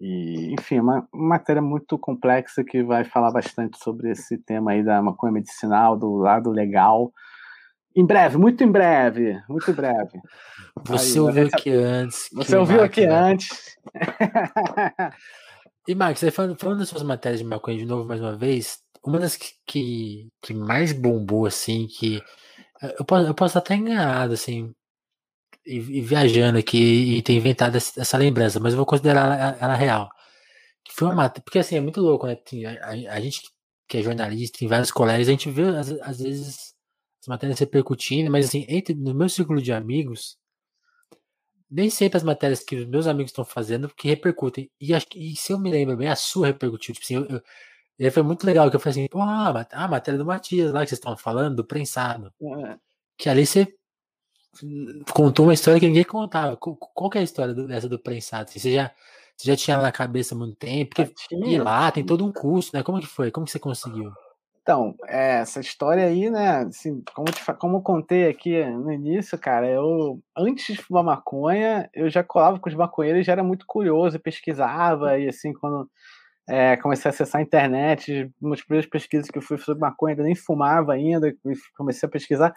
E, enfim, é uma, uma matéria muito complexa que vai falar bastante sobre esse tema aí da maconha medicinal, do lado legal. Em breve, muito em breve, muito em breve. Você aí, ouviu aqui antes. Você ouviu aqui antes. e, Marcos, falando, falando das suas matérias de maconha de novo mais uma vez, uma das que, que, que mais bombou, assim, que eh, eu posso, eu posso estar até enganado, assim, e, e viajando aqui e ter inventado essa, lembrança, mas eu vou considerar ela, ela real. Que foi uma matéria, porque assim, é muito louco, né? A, a, a, gente que é jornalista em vários colégios, a gente vê, às, às vezes, as matérias repercutindo, mas assim, entre, no meu círculo de amigos, nem sempre as matérias que os meus amigos estão fazendo que repercutem. E, acho que, e se eu me lembro bem, a sua repercutiu. Tipo assim, eu, eu, e foi muito legal que eu falei assim, pô, ah, a matéria do Matias lá que vocês estão falando, do prensado. É. Que ali você contou uma história que ninguém contava. Qual, qual que é a história do, dessa do prensado? Assim, você já você já tinha ela na cabeça há muito tempo? Porque ir lá tem todo um curso, né? Como que foi? Como que você conseguiu? Então, é, essa história aí, né? Assim, como, te, como eu contei aqui no início, cara, eu antes de fumar maconha, eu já colava com os maconheiros, já era muito curioso, pesquisava, e assim, quando é, comecei a acessar a internet, umas primeiras pesquisas que eu fui sobre maconha, ainda nem fumava ainda, comecei a pesquisar.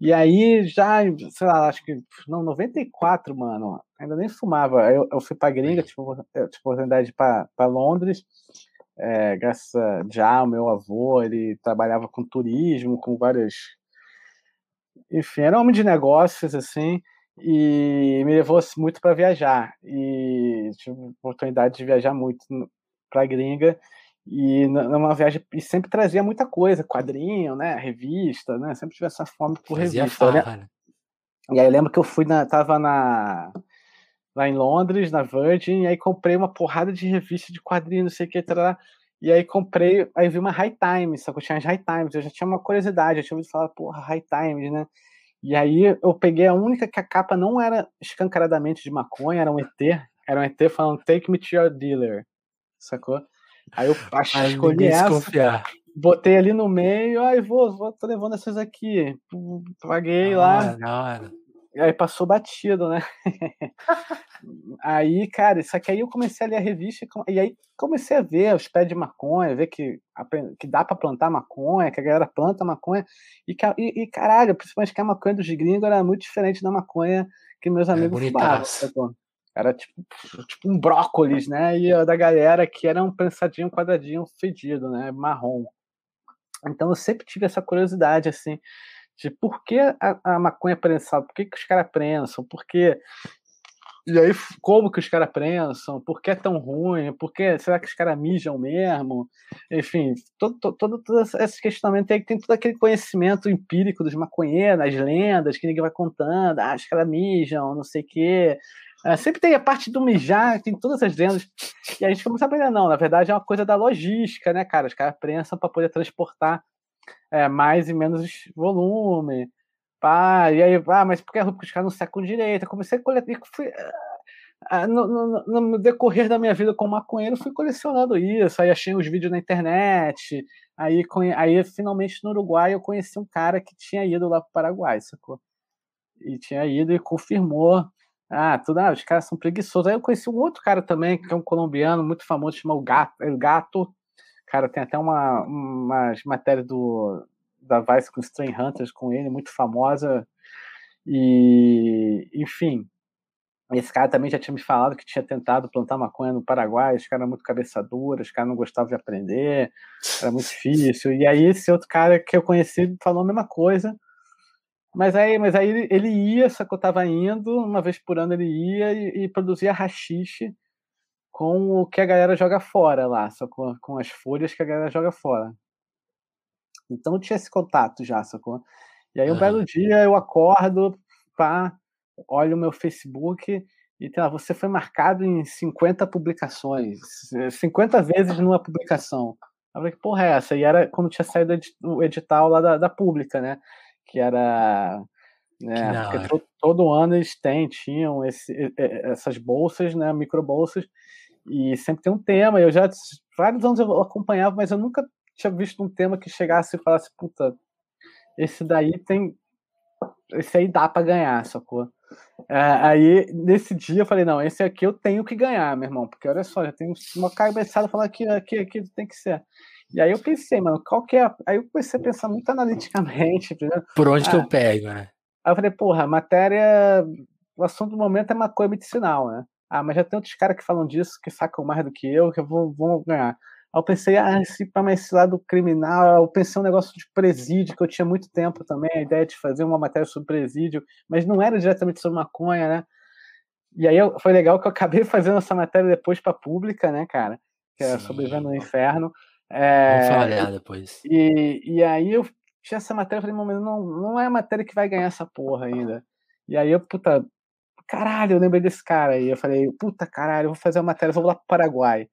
E aí, já, sei lá, acho que, não, 94, mano, ainda nem fumava. Eu, eu fui pra gringa, tipo, eu tive oportunidade para Londres, é, graças a já o meu avô, ele trabalhava com turismo, com várias. Enfim, era homem de negócios, assim, e me levou muito para viajar. E tive oportunidade de viajar muito para gringa. E numa viagem, e sempre trazia muita coisa, quadrinho, né, revista, né, sempre tive essa fome por trazia revista. Farra, né? E aí eu lembro que eu fui na, tava na, lá em Londres, na Virgin, e aí comprei uma porrada de revista de quadrinhos, não sei o que, tará, e aí comprei, aí vi uma High Times, só que eu tinha as High Times, eu já tinha uma curiosidade, eu tinha ouvido falar, porra, High Times, né, e aí eu peguei a única que a capa não era escancaradamente de maconha, era um ET, era um ET falando Take me to your dealer, sacou? Aí eu acho, Ai, escolhi essa, desconfiar. botei ali no meio, aí vou, vou, tô levando essas aqui. Paguei lá. E aí passou batido, né? aí, cara, isso aqui aí eu comecei a ler a revista e aí comecei a ver os pés de maconha, ver que, que dá para plantar maconha, que a galera planta maconha. E, e, e, caralho, principalmente que a maconha dos gringos era muito diferente da maconha que meus é amigos é fumavam. Era tipo, tipo um brócolis, né? E a da galera que era um pensadinho quadradinho fedido, né? Marrom. Então eu sempre tive essa curiosidade, assim, de por que a, a maconha é prensada, por que, que os caras prensam, por que. E aí, como que os caras prensam? Por que é tão ruim? Por que, será que os caras mijam mesmo? Enfim, todo, todo, todo esse questionamento aí tem todo aquele conhecimento empírico dos maconheiros, as lendas que ninguém vai contando, ah, os caras mijam, não sei o quê. É, sempre tem a parte do mijar, tem todas as lendas. E a gente começa a aprender, não, na verdade é uma coisa da logística, né, cara? Os caras prensam para poder transportar é, mais e menos volume. Pá, e aí, ah, mas por que os caras não secam direito? Eu comecei a coletar. Fui, ah, no, no, no, decorrer da minha vida como maconheiro, fui colecionando isso. Aí achei os vídeos na internet. Aí, aí, finalmente, no Uruguai, eu conheci um cara que tinha ido lá para o Paraguai, sacou? E tinha ido e confirmou ah, tudo, ah, os caras são preguiçosos. Aí eu conheci um outro cara também, que é um colombiano muito famoso, chama o Gato. Gato. Cara, tem até uma, uma matéria do, da Vice com Strain Hunters com ele, muito famosa. E, enfim, esse cara também já tinha me falado que tinha tentado plantar maconha no Paraguai, esse cara era muito cabeça dura, os caras não gostavam de aprender, era muito difícil. E aí esse outro cara que eu conheci falou a mesma coisa, mas aí, mas aí ele ia, só que eu tava indo, uma vez por ano ele ia e, e produzia rachixe com o que a galera joga fora lá, só com, com as folhas que a galera joga fora. Então tinha esse contato já, sacou? E aí um belo dia eu acordo, pá, olho o meu Facebook e lá, você foi marcado em 50 publicações, 50 vezes numa publicação. Eu falei, que porra é essa? E era quando tinha saído o edital lá da, da pública, né? que era né, porque todo, todo, ano eles têm, tinham esse, essas bolsas, né, micro bolsas, e sempre tem um tema. Eu já vários anos eu acompanhava, mas eu nunca tinha visto um tema que chegasse e falasse, puta, esse daí tem, esse aí dá para ganhar, sacou? É, aí nesse dia eu falei, não, esse aqui eu tenho que ganhar, meu irmão, porque olha só, já tem uma cabeçada falando que aqui, aqui tem que ser. E aí eu pensei, mano, qual que é. Aí eu comecei a pensar muito analiticamente. Por onde ah, que eu ah, pego, né? Aí eu falei, porra, a matéria. O assunto do momento é maconha medicinal, né? Ah, mas já tem outros caras que falam disso, que sacam mais do que eu, que vão, vão ganhar. Aí eu pensei, ah, esse, mas esse lado criminal, eu pensei um negócio de presídio, que eu tinha muito tempo também, a ideia de fazer uma matéria sobre presídio, mas não era diretamente sobre maconha, né? E aí eu, foi legal que eu acabei fazendo essa matéria depois para pública, né, cara? Que é Sobrevivendo no Inferno. É, Vamos falar depois. E, e aí eu tinha essa matéria, eu falei, mas não, não é a matéria que vai ganhar essa porra ainda. E aí eu, puta, caralho, eu lembrei desse cara aí. Eu falei, puta caralho, eu vou fazer uma matéria, vou lá pro Paraguai.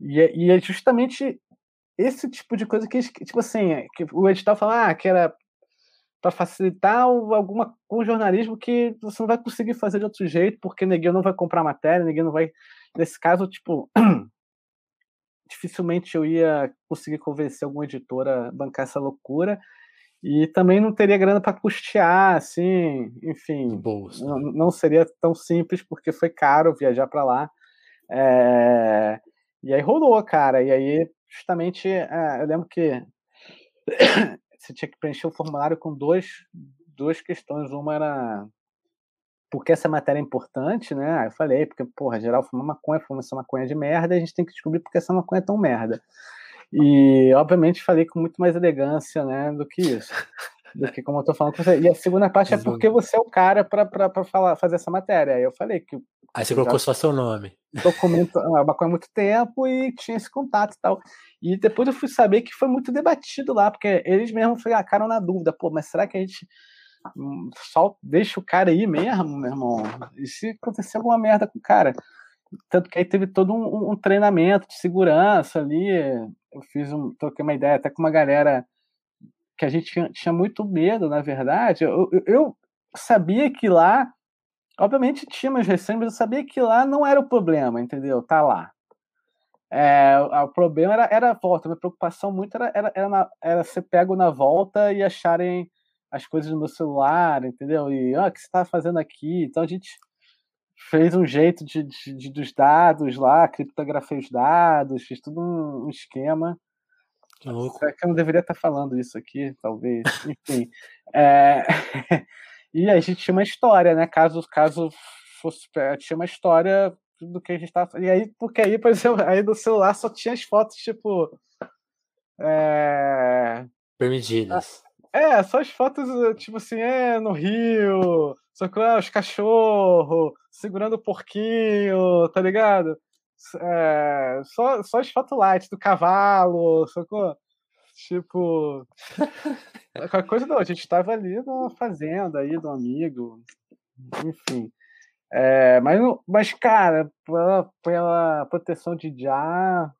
E, é, e é justamente esse tipo de coisa que, tipo assim, que o edital fala ah, que era para facilitar alguma um jornalismo que você não vai conseguir fazer de outro jeito, porque ninguém não vai comprar matéria, ninguém não vai. Nesse caso, tipo, dificilmente eu ia conseguir convencer alguma editora a bancar essa loucura. E também não teria grana para custear, assim, enfim, não, não, seria tão simples porque foi caro viajar para lá. É... E aí rolou, cara. E aí, justamente, é, eu lembro que você tinha que preencher o formulário com dois, duas questões. Uma era porque essa matéria é importante, né? Aí eu falei, porque, porra, geral fuma maconha, fuma essa maconha de merda, e a gente tem que descobrir porque essa maconha é tão merda. E, obviamente, falei com muito mais elegância, né, do que isso. Do que como eu tô falando com você. E a segunda parte é porque você é o cara para falar, fazer essa matéria. Aí eu falei que. Aí você colocou só seu nome. Documento é uma coisa há muito tempo e tinha esse contato e tal. E depois eu fui saber que foi muito debatido lá, porque eles mesmos ficaram na dúvida, pô, mas será que a gente hum, só deixa o cara aí mesmo, meu irmão? E se acontecer alguma merda com o cara? Tanto que aí teve todo um, um treinamento de segurança ali. Eu fiz um, troquei uma ideia até com uma galera que a gente tinha, tinha muito medo, na verdade. Eu, eu, eu, sabia que lá, obviamente tinha meus receios, mas eu sabia que lá não era o problema, entendeu? Tá lá. É, o problema era, era a volta. Minha preocupação muito era, era, era, na, era ser pego na volta e acharem as coisas no meu celular, entendeu? E ah, o que você está fazendo aqui? Então a gente fez um jeito de, de, de, dos dados lá, criptografei os dados, fiz tudo um, um esquema. Que louco. Será que eu não deveria estar falando isso aqui, talvez? Enfim. É... e a gente tinha uma história, né? Caso, caso fosse. Tinha uma história do que a gente estava. E aí, porque aí, por exemplo, aí no celular só tinha as fotos, tipo. É... Permitidas. É, só as fotos, tipo assim, é, no Rio, só que ah, os cachorros, segurando o porquinho, tá ligado? É, só, só as fotos light do cavalo, sacou? Tipo. Qualquer coisa não, a gente tava ali na fazenda aí do amigo. Enfim. É, mas, mas, cara, pela, pela proteção de Já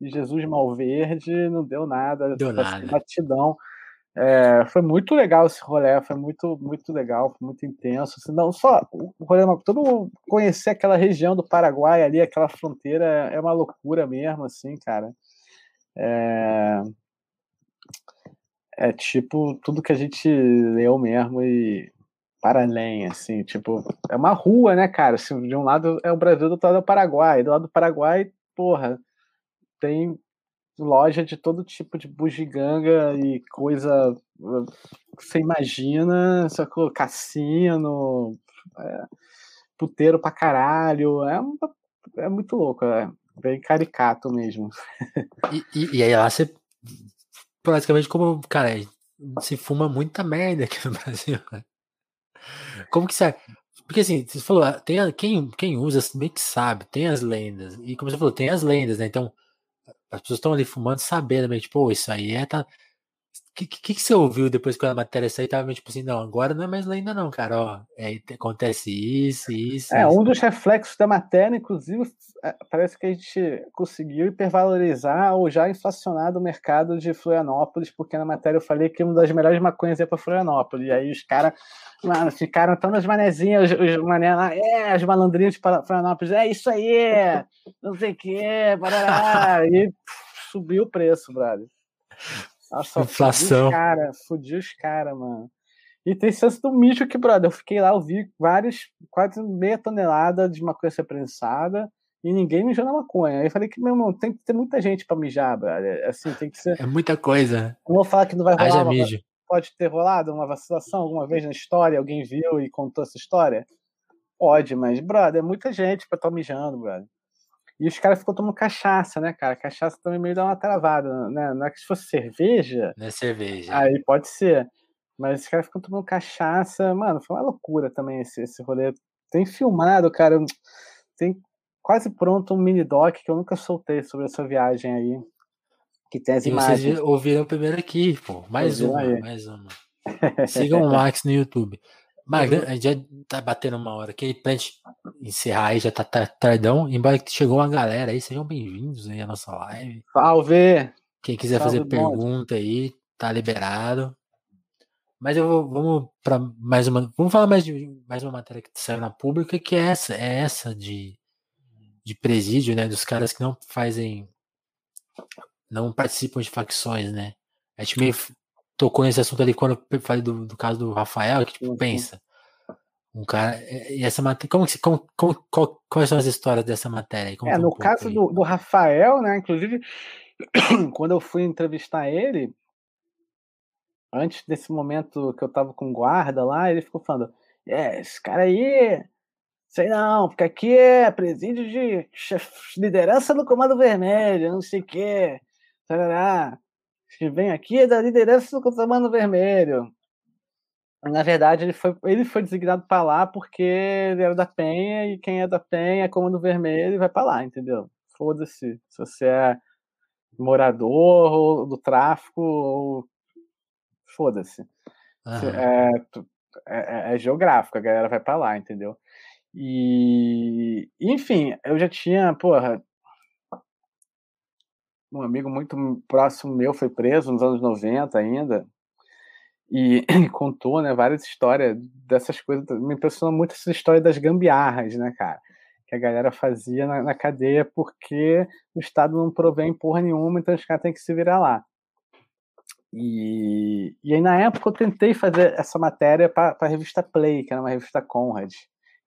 e Jesus Malverde, não deu nada. Deu nada. Batidão. É, foi muito legal esse rolê, foi muito, muito legal, foi muito intenso. Assim, não só o rolê, todo mundo conhecer aquela região do Paraguai ali, aquela fronteira, é uma loucura mesmo, assim, cara. É, é tipo tudo que a gente leu mesmo e para além, assim, tipo, é uma rua, né, cara? Assim, de um lado é o Brasil, do outro lado é o Paraguai. Do lado do Paraguai, porra, tem loja de todo tipo de bugiganga e coisa que você imagina, sacou? Cassino, é, puteiro pra caralho, é, é muito louco, é bem caricato mesmo. E, e, e aí lá você, praticamente como, cara, se fuma muita merda aqui no Brasil, né? Como que você... Porque assim, você falou, tem, quem, quem usa meio que sabe, tem as lendas, e como você falou, tem as lendas, né? Então, as pessoas estão ali fumando sabendo, meio tipo, isso aí é. Tá... O que, que, que, você ouviu depois que a matéria saiu? Tava meio tipo assim, não, agora não é mais lenda, não, cara. Ó, é, acontece isso, isso. É, isso. um dos reflexos da matéria, inclusive, é, parece que a gente conseguiu hipervalorizar ou já inflacionar o mercado de Florianópolis, porque na matéria eu falei que uma das melhores maconhas é para Florianópolis. E aí os caras Mano, ficaram tão nas manezinhas, os, os mané lá, é, as malandrinhas de Florianópolis, é isso aí, não sei o que, barará, e subiu o preço, brother. Nossa, Inflação. Fudiu os caras, cara, mano. E tem chance do mijo que, brother, eu fiquei lá, eu vi vários, quase meia tonelada de maconha ser prensada e ninguém mijou na maconha. Aí eu falei que, meu irmão, tem que ter muita gente pra mijar, brother. Assim, tem que ser. É muita coisa. Não vou falar que não vai rolar. Haja mijo pode ter rolado uma vacilação alguma vez na história? Alguém viu e contou essa história? Pode, mas, brother, é muita gente pra estar tá mijando, brother. E os caras ficam tomando cachaça, né, cara? Cachaça também meio dá uma travada, né? Não é que se fosse cerveja. Não é cerveja. Aí pode ser. Mas os caras ficam tomando cachaça. Mano, foi uma loucura também esse, esse rolê. Tem filmado, cara. Tem quase pronto um mini doc que eu nunca soltei sobre essa viagem aí. Que tem as e imagens. Vocês ouviram primeiro aqui, pô. Mais uma, aí. mais uma. Sigam o Max no YouTube. A gente já tá batendo uma hora aqui, pra gente encerrar aí, já tá tardão. Embora que chegou uma galera aí, sejam bem-vindos aí à nossa live. Salve! Quem quiser Salve fazer pergunta aí, tá liberado. Mas eu vou, vamos para mais uma. Vamos falar mais de mais uma matéria que saiu na pública, que é essa, é essa de, de presídio, né? Dos caras que não fazem. não participam de facções, né? A gente meio tocou nesse assunto ali quando eu falei do, do caso do Rafael, que tipo, uhum. pensa. Um cara. E essa matéria. Como, como, como, qual, quais são as histórias dessa matéria? Como é, no um caso do, do Rafael, né? Inclusive, quando eu fui entrevistar ele, antes desse momento que eu tava com guarda lá, ele ficou falando: é, esse cara aí, sei não, porque aqui é presídio de liderança do Comando Vermelho, não sei o quê. Tarará. Que vem aqui é da liderança do Comando Vermelho. Na verdade, ele foi, ele foi designado para lá porque ele era da Penha e quem é da Penha é Comando Vermelho e vai para lá, entendeu? Foda-se se você é morador do tráfico ou foda-se. É, é, é, geográfico, a galera vai para lá, entendeu? E, enfim, eu já tinha, porra, um amigo muito próximo meu foi preso nos anos 90 ainda, e, contou, né, várias histórias dessas coisas, me impressionou muito essa história das gambiarras, né, cara? Que a galera fazia na, na cadeia porque o Estado não provém porra nenhuma, então os caras têm que se virar lá. E, e aí, na época, eu tentei fazer essa matéria para a revista Play, que era uma revista Conrad,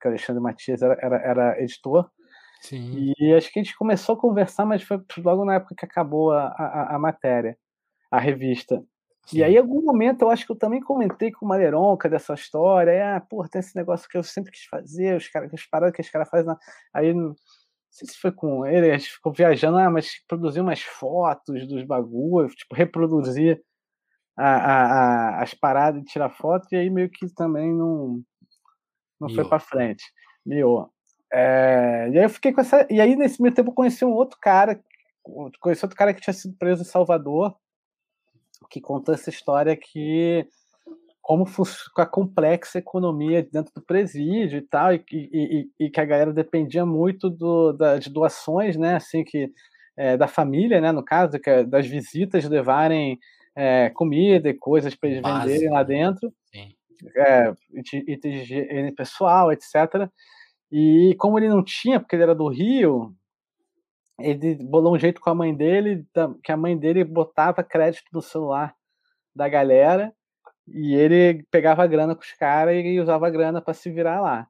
que o Alexandre Matias era, era, era editor. Sim. E acho que a gente começou a conversar, mas foi logo na época que acabou a, a, a matéria, a revista. Sim. E aí, em algum momento, eu acho que eu também comentei com o Maleronca dessa história. E, ah, porra, tem esse negócio que eu sempre quis fazer, os caras, as paradas que os caras fazem. Na... Aí, não sei se foi com ele, a gente ficou viajando, ah, mas produzir umas fotos dos bagulhos, tipo, reproduzir a, a, as paradas de tirar foto, e aí meio que também não, não foi para frente. Miou. É, e aí eu fiquei com essa. E aí, nesse meio tempo, eu conheci um outro cara, conheci outro cara que tinha sido preso em Salvador, que contou essa história que como com a complexa economia dentro do presídio e tal, e, e, e, e que a galera dependia muito do, da, de doações, né, assim, que, é, da família, né, no caso, que, é das visitas levarem é, comida e coisas para eles Básico. venderem lá dentro, é, itens de pessoal, etc. E como ele não tinha, porque ele era do Rio, ele bolou um jeito com a mãe dele, que a mãe dele botava crédito no celular da galera e ele pegava a grana com os caras e usava a grana para se virar lá.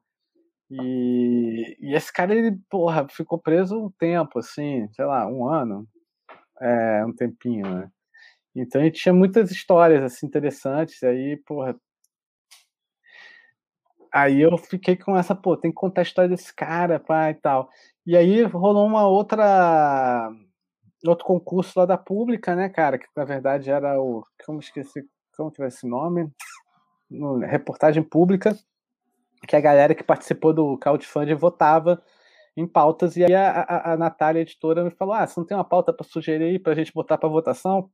E, e, esse cara, ele, porra, ficou preso um tempo, assim, sei lá, um ano, é, um tempinho, né? Então gente tinha muitas histórias assim interessantes, aí, porra. Aí eu fiquei com essa, pô, tem que contar a história desse cara, pai e tal. E aí rolou uma outra outro concurso lá da pública, né, cara, que na verdade era o como esqueci, como que era esse nome? No, reportagem pública, que a galera que participou do crowdfunding votava em pautas, e aí a, a, a Natália, a editora, me falou: Ah, você não tem uma pauta para sugerir aí para a gente botar para votação?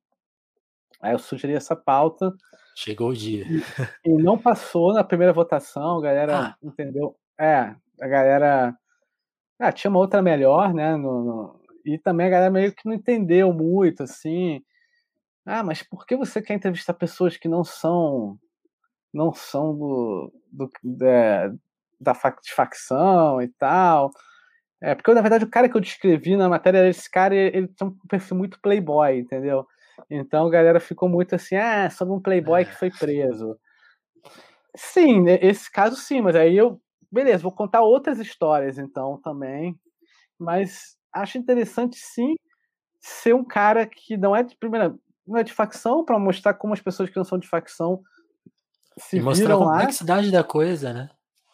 Aí eu sugeri essa pauta. Chegou o dia. E, e não passou na primeira votação, a galera ah. entendeu? É, a galera. Ah, tinha uma outra melhor, né? No, no, e também a galera meio que não entendeu muito, assim. Ah, mas por que você quer entrevistar pessoas que não são não são do, do é, da facção e tal? É, porque na verdade o cara que eu descrevi na matéria, esse cara, ele, ele tem um perfil muito playboy, entendeu? Então a galera ficou muito assim, ah, sobre um playboy que foi preso. Sim, né, esse caso sim, mas aí eu, beleza, vou contar outras histórias então também, mas acho interessante sim ser um cara que não é de primeira, não é de facção para mostrar como as pessoas que não são de facção se e mostrar a complexidade lá, da coisa, né?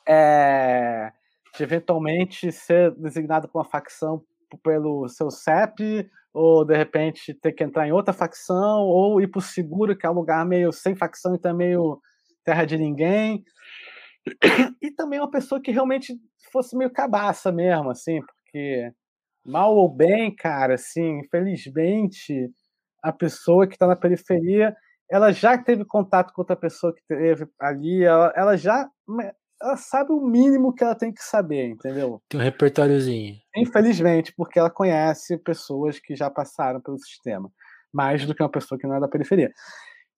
É, de eventualmente ser designado por uma facção pelo seu CEP ou de repente ter que entrar em outra facção, ou ir para o seguro, que é um lugar meio sem facção e também meio terra de ninguém. E também uma pessoa que realmente fosse meio cabaça mesmo, assim, porque mal ou bem, cara, assim, infelizmente, a pessoa que está na periferia, ela já teve contato com outra pessoa que teve ali, ela, ela já ela sabe o mínimo que ela tem que saber, entendeu? Tem um repertóriozinho. Infelizmente, porque ela conhece pessoas que já passaram pelo sistema, mais do que uma pessoa que não é da periferia.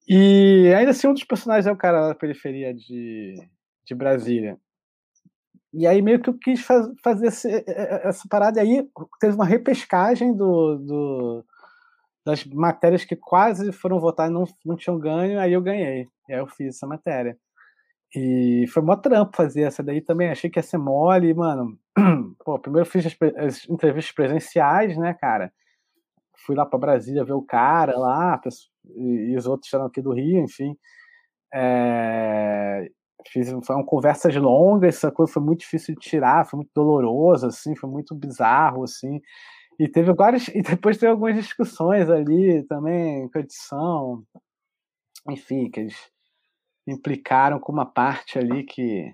E ainda assim, um dos personagens é o cara da periferia de, de Brasília. E aí meio que eu quis faz, fazer esse, essa parada. E aí teve uma repescagem do, do, das matérias que quase foram votadas e não, não tinham ganho, aí eu ganhei. E aí eu fiz essa matéria. E foi mó trampo fazer essa daí também. Achei que ia ser mole, mano. Pô, primeiro fiz as, as entrevistas presenciais, né, cara? Fui lá para Brasília ver o cara lá, e, e os outros eram aqui do Rio, enfim. É, fiz foram conversas longas, essa coisa foi muito difícil de tirar, foi muito doloroso, assim, foi muito bizarro, assim. E teve várias, e depois teve algumas discussões ali também com a edição, enfim, que eles implicaram com uma parte ali que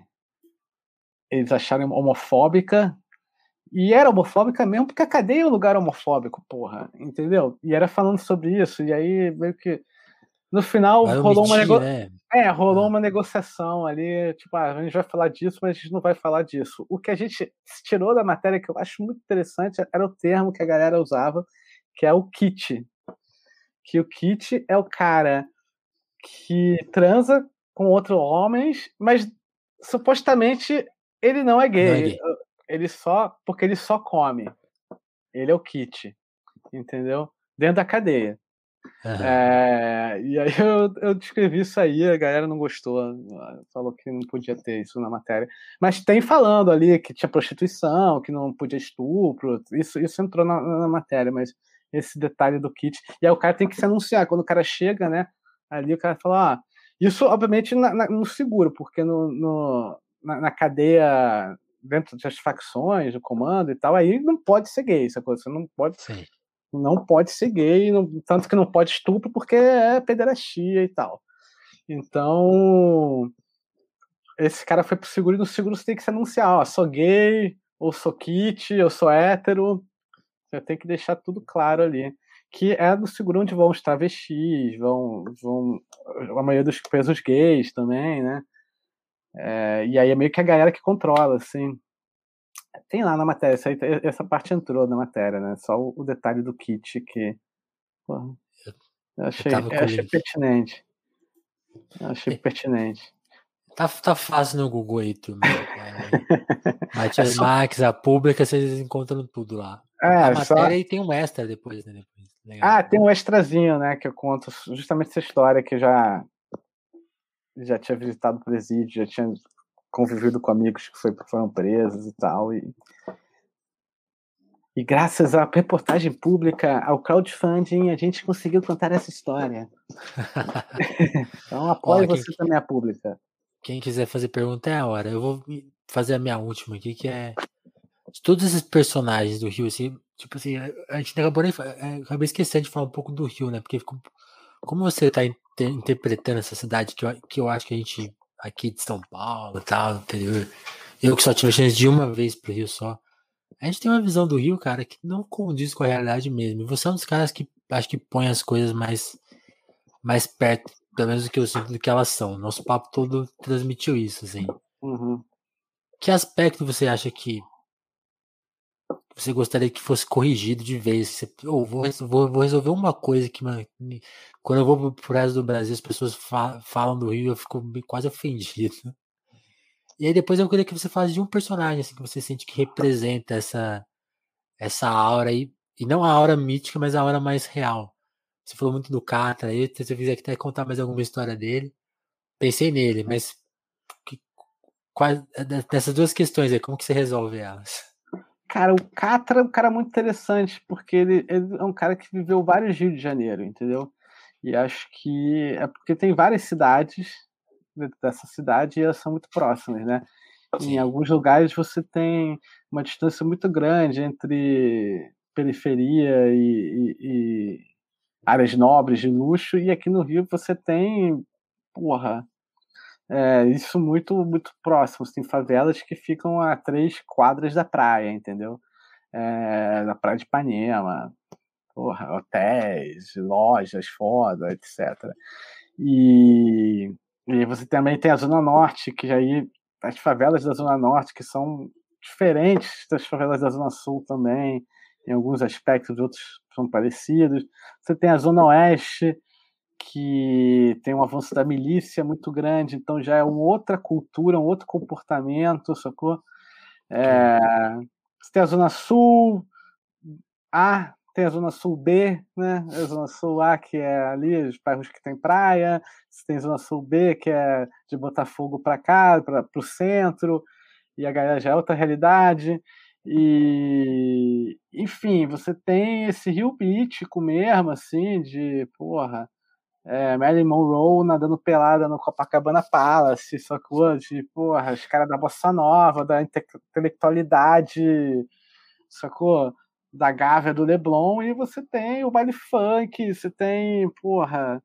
eles acharam homofóbica. E era homofóbica mesmo, porque a cadeia é um lugar homofóbico, porra, entendeu? E era falando sobre isso, e aí meio que. No final vai rolou omitir, uma nego... né? É, rolou ah. uma negociação ali, tipo, ah, a gente vai falar disso, mas a gente não vai falar disso. O que a gente tirou da matéria, que eu acho muito interessante, era o termo que a galera usava, que é o kit. Que o kit é o cara que transa com outros homens, mas supostamente ele não é gay. Não é gay. Ele só. Porque ele só come. Ele é o kit. Entendeu? Dentro da cadeia. Uhum. É, e aí eu, eu descrevi isso aí, a galera não gostou, falou que não podia ter isso na matéria. Mas tem falando ali que tinha prostituição, que não podia estupro, isso, isso entrou na, na matéria, mas esse detalhe do kit. E aí o cara tem que se anunciar, quando o cara chega, né? Ali o cara fala, ah, isso, obviamente, na, na, no seguro, porque no, no na, na, cadeia, dentro das facções, do comando e tal, aí não pode ser gay, essa coisa. Você não pode. Sim. Não pode ser gay, não, tanto que não pode estupro porque é pederastia e tal. Então, esse cara foi pro seguro e no seguro você tem que se anunciar, ó, sou gay, ou sou kit, eu sou hétero. Você tem que deixar tudo claro ali que é do seguro onde vão os travestis, vão, vão a maioria dos pesos gays também, né? É, e aí é meio que a galera que controla, assim. Tem lá na matéria, essa, essa parte entrou na matéria, né? Só o, o detalhe do kit que. Porra, eu achei, eu eu achei pertinente. Eu achei é. pertinente. Tá, tá fácil no Google aí, turma. Matias é só... Max, a pública, vocês encontram tudo lá. É, a matéria só... e tem um extra depois, né? Depois. Legal. Ah, tem um extrazinho, né, que eu conto justamente essa história que eu já já tinha visitado o presídio, já tinha convivido com amigos que foi, foram presos e tal e e graças à reportagem pública, ao crowdfunding, a gente conseguiu contar essa história. então apoie Ó, você quem, também a pública. Quem quiser fazer pergunta é a hora. Eu vou fazer a minha última aqui, que é todos esses personagens do Rio, assim, Tipo assim, a gente acabou nem. É, acabei esquecendo de falar um pouco do Rio, né? Porque como você está inter interpretando essa cidade que eu, que eu acho que a gente aqui de São Paulo e tal, interior, eu que só tive a chance de uma vez pro Rio só. A gente tem uma visão do Rio, cara, que não condiz com a realidade mesmo. E você é um dos caras que acho que põe as coisas mais, mais perto, pelo menos do que eu sinto do que elas são. Nosso papo todo transmitiu isso, assim. Uhum. Que aspecto você acha que você gostaria que fosse corrigido de vez. Você, oh, vou, vou, vou, resolver uma coisa que, mano, quando eu vou pro resto do Brasil, as pessoas fa falam do Rio, eu fico quase ofendido. E aí depois eu queria que você falasse de um personagem assim, que você sente que representa essa, essa aura aí, e não a aura mítica, mas a aura mais real. Você falou muito do Catra aí, se você quiser até contar mais alguma história dele, pensei nele, mas que, quais, dessas duas questões aí, como que você resolve elas? Cara, o Catra é um cara muito interessante, porque ele, ele, é um cara que viveu vários Rio de Janeiro, entendeu? E acho que é porque tem várias cidades dessa cidade e elas são muito próximas, né? Sim. Em alguns lugares você tem uma distância muito grande entre periferia e, e, e áreas nobres de luxo, e aqui no Rio você tem, porra, é, isso muito muito próximo. Tem favelas que ficam a três quadras da praia, entendeu? É, da praia de Ipanema. porra, hotéis, lojas foda, etc. E, e você também tem a Zona Norte, que aí as favelas da Zona Norte, que são diferentes das favelas da Zona Sul também, em alguns aspectos, outros são parecidos. Você tem a Zona Oeste, que tem um avanço da milícia muito grande, então já é uma outra cultura, um outro comportamento, sacou? É, você tem a Zona Sul A, tem a Zona Sul B, né? A Zona Sul A, que é ali, os bairros que tem praia, você tem a Zona Sul B, que é de Botafogo para cá, para o centro, e a galera já é outra realidade. E, enfim, você tem esse rio mítico mesmo, assim, de, porra, é, Marilyn Monroe nadando pelada no Copacabana Palace, sacou? De, porra, os caras da bossa nova, da intelectualidade, sacou? Da Gávea do Leblon, e você tem o baile funk, você tem, porra,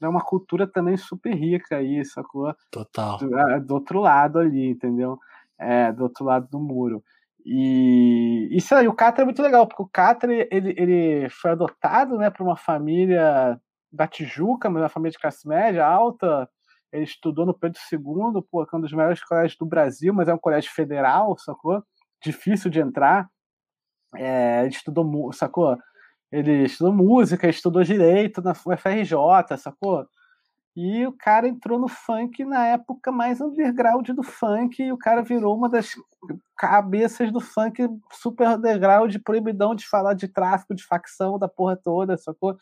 é uma cultura também super rica aí, sacou? Total. Do, é, do outro lado ali, entendeu? É, do outro lado do muro. E isso aí, o Catra é muito legal, porque o Catra ele, ele foi adotado né, por uma família da Tijuca, mas uma família de classe média alta. Ele estudou no Pedro II, pô, é um dos melhores colégios do Brasil, mas é um colégio federal, sacou? Difícil de entrar. É, ele estudou, sacou? Ele estudou música, estudou direito na UFRJ, sacou? E o cara entrou no funk na época mais underground do funk, e o cara virou uma das cabeças do funk super underground, proibidão de falar de tráfico, de facção, da porra toda, sacou?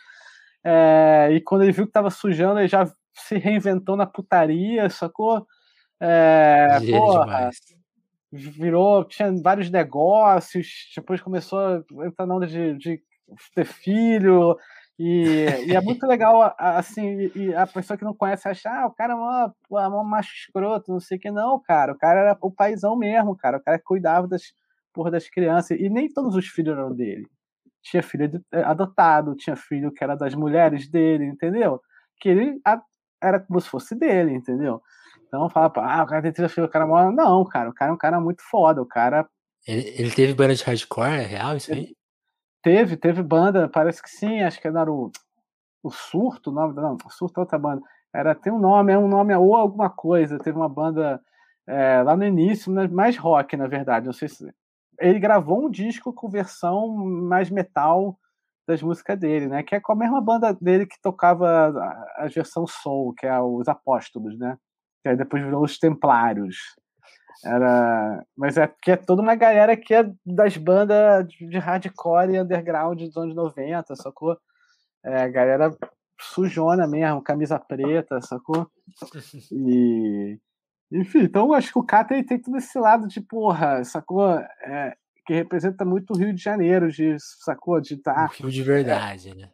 É, e quando ele viu que tava sujando, ele já se reinventou na putaria, sacou? É, porra, virou, tinha vários negócios, depois começou a entrar na onda de, de ter filho, e, e, é muito legal, assim, e a pessoa que não conhece acha, ah, o cara é uma, uma macho escroto, não sei o que, não, cara, o cara era o paizão mesmo, cara, o cara cuidava das, porra, das crianças, e nem todos os filhos eram dele tinha filho eh, adotado, tinha filho que era das mulheres dele, entendeu? Que ele era como se fosse dele, entendeu? Então fala, ah, o cara tem três filhos, o cara mora. Não, cara, o cara é um cara muito foda, o cara. Ele, ele teve banda de hardcore, é real isso aí? Teve, teve banda, parece que sim, acho que era o, o Surto, o nome, não, o Surto é outra banda. Era, tem um nome, é um nome ou alguma coisa, teve uma banda é, lá no início, mais rock, na verdade, não sei se ele gravou um disco com versão mais metal das músicas dele, né? Que é com a mesma banda dele que tocava a, versão soul, que é os Apóstolos, né? Que aí depois virou os Templários. Era, mas é que é toda uma galera que é das bandas de hardcore e underground dos anos 90, sacou? É, galera sujona mesmo, camisa preta, sacou? E enfim, então acho que o Cata tem todo esse lado de, porra, sacou? É, que representa muito o Rio de Janeiro, de, sacou? De estar. Tá, Rio de verdade, é, né?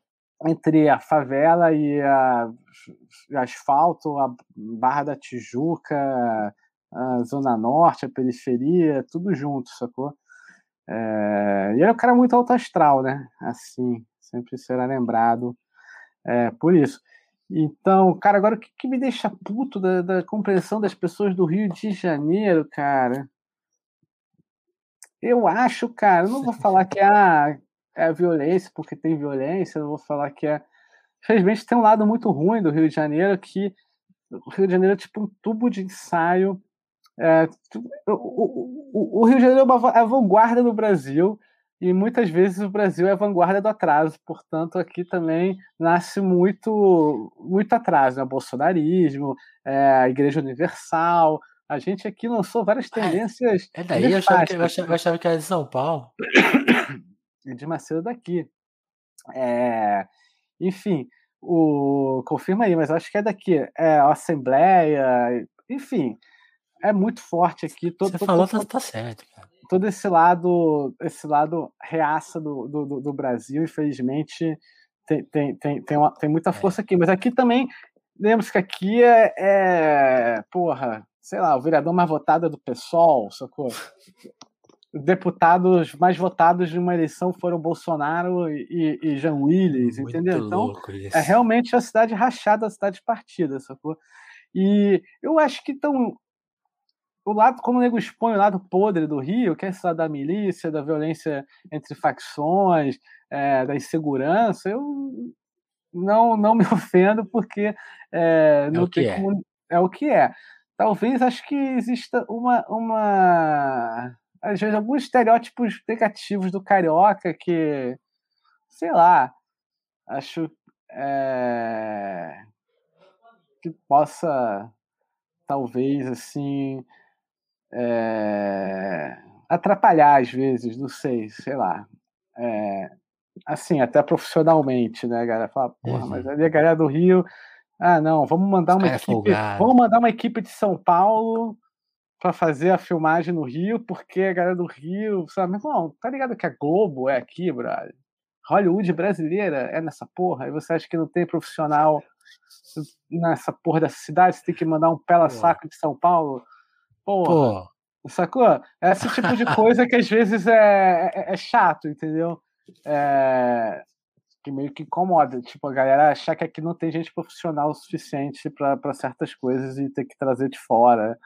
Entre a favela e a, asfalto, a Barra da Tijuca, a Zona Norte, a periferia, tudo junto, sacou? É, e ele é um cara muito alto astral, né? Assim, sempre será lembrado é, por isso. Então, cara, agora o que, que me deixa puto da, da, compreensão das pessoas do Rio de Janeiro, cara? Eu acho, cara, eu não vou falar que é a, é a violência, porque tem violência, eu não vou falar que é. Infelizmente, tem um lado muito ruim do Rio de Janeiro, que o Rio de Janeiro é tipo um tubo de ensaio. É, o, o, o, Rio de Janeiro é uma é a vanguarda do Brasil e muitas vezes o Brasil é a vanguarda do atraso, portanto aqui também nasce muito muito atraso, né? bolsonarismo, é, a Igreja Universal, a gente aqui lançou várias é. tendências. É, é daí, eu achava, que, eu, achava, eu achava, que, era de São Paulo. É de Macedo daqui. É, enfim, o, confirma aí, mas acho que é daqui. É a Assembleia, enfim, é muito forte aqui. Todo, Você todo, falou, todo, tá, tá certo, cara todo esse lado, esse lado reaça do, do, do Brasil, infelizmente, tem, tem, tem, tem, uma, tem muita é. força aqui. Mas aqui também, lembra que aqui é, é, porra, sei lá, o vereador mais votado é do PSOL, sacou? Deputados mais votados de uma eleição foram Bolsonaro e, e Jean Willis, Muito entendeu? Então, é realmente a cidade rachada, a cidade partida, sacou? E eu acho que estão o lado, como o nego expõe o lado podre do Rio, que é esse lado da milícia, da violência entre facções, é, da insegurança, eu não, não me ofendo porque é, não é tem é. como. É o que é. Talvez acho que exista uma. uma às vezes, alguns estereótipos negativos do carioca que, sei lá, acho é, que possa talvez assim é, atrapalhar às vezes, não sei, sei lá. É, assim, até profissionalmente, né, galera? Fala, porra, uhum. mas ali a galera do Rio. Ah, não, vamos mandar uma equipe. Vamos mandar uma equipe de São Paulo para fazer a filmagem no Rio, porque a galera do Rio, sabe, meu irmão, tá ligado que a Globo é aqui, brother? Hollywood brasileira é nessa porra, e você acha que não tem profissional nessa porra dessa cidade, você tem que mandar um pela saco de São Paulo. Porra. Pô. Sacou? Esse tipo de coisa que às vezes é, é, é chato, entendeu? É, que meio que incomoda. Tipo, a galera achar que aqui não tem gente profissional o suficiente para certas coisas e ter que trazer de fora.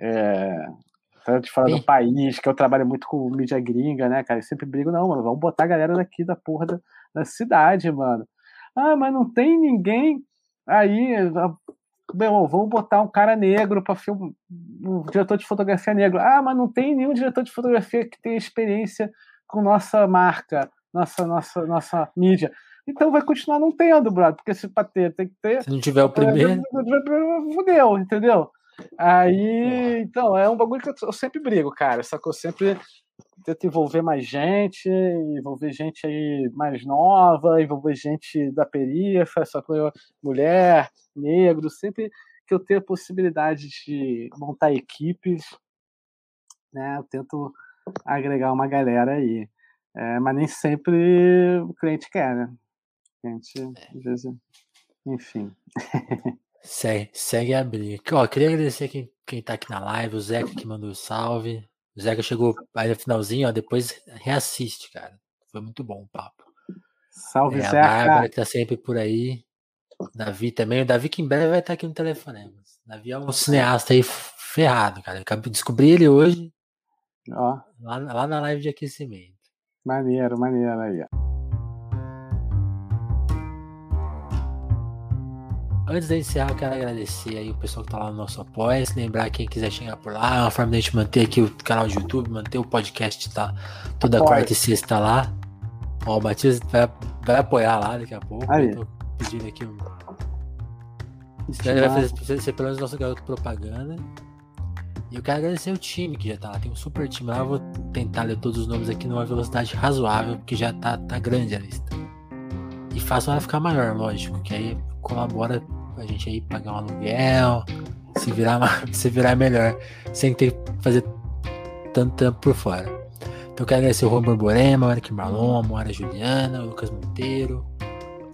É, de fora do país, que eu trabalho muito com mídia gringa, né, cara? Eu sempre brigo, não, mano, vamos botar a galera daqui da porra da, da cidade, mano. Ah, mas não tem ninguém Aí, bom, vamos botar um cara negro para filmar, um diretor de fotografia negro. Ah, mas não tem nenhum diretor de fotografia que tenha experiência com nossa marca, nossa, nossa, nossa mídia. Então vai continuar não tendo, brother, porque se para ter, tem que ter. Se não tiver o primeiro. Fudeu, entendeu? Aí, então, é um bagulho que eu sempre brigo, cara. Só que eu sempre tenta envolver mais gente, envolver gente aí mais nova, envolver gente da periferia, só com mulher, negro, sempre que eu tenho a possibilidade de montar equipes, né, eu tento agregar uma galera aí. É, mas nem sempre o cliente quer, né? O cliente, é. às vezes, enfim. segue, segue a briga. Ó, queria agradecer quem, quem tá aqui na live, o Zeca que mandou salve. O Zeca chegou aí no finalzinho, ó, depois reassiste, cara. Foi muito bom o papo. Salve, é, Zeca. A Bárbara que tá sempre por aí. Davi também. O Davi que em breve vai estar aqui no telefone. O Davi é um cineasta aí ferrado, cara. Eu descobri ele hoje. Ó. Lá, lá na live de aquecimento. Maneiro, maneiro aí, ó. Antes de encerrar, eu quero agradecer aí o pessoal que tá lá no nosso apoio. Lembrar quem quiser chegar por lá, é uma forma de a gente manter aqui o canal de YouTube, manter o podcast tá toda Apoio. quarta e sexta lá. Ó, o Matias vai, vai apoiar lá daqui a pouco. Aí. Eu tô pedindo aqui um. Ele vai fazer ser pelo menos nosso garoto propaganda. E eu quero agradecer o time que já tá lá. Tem um super time lá. Eu vou tentar ler todos os nomes aqui numa velocidade razoável, porque já tá, tá grande a lista. E faço ela ficar maior, lógico, que aí colabora a gente aí pagar um aluguel, se virar, se virar melhor, sem ter que fazer tanto tempo por fora. Então eu quero agradecer o Juan Borborema, o Eric Marlon, a Moara Juliana, o Lucas Monteiro,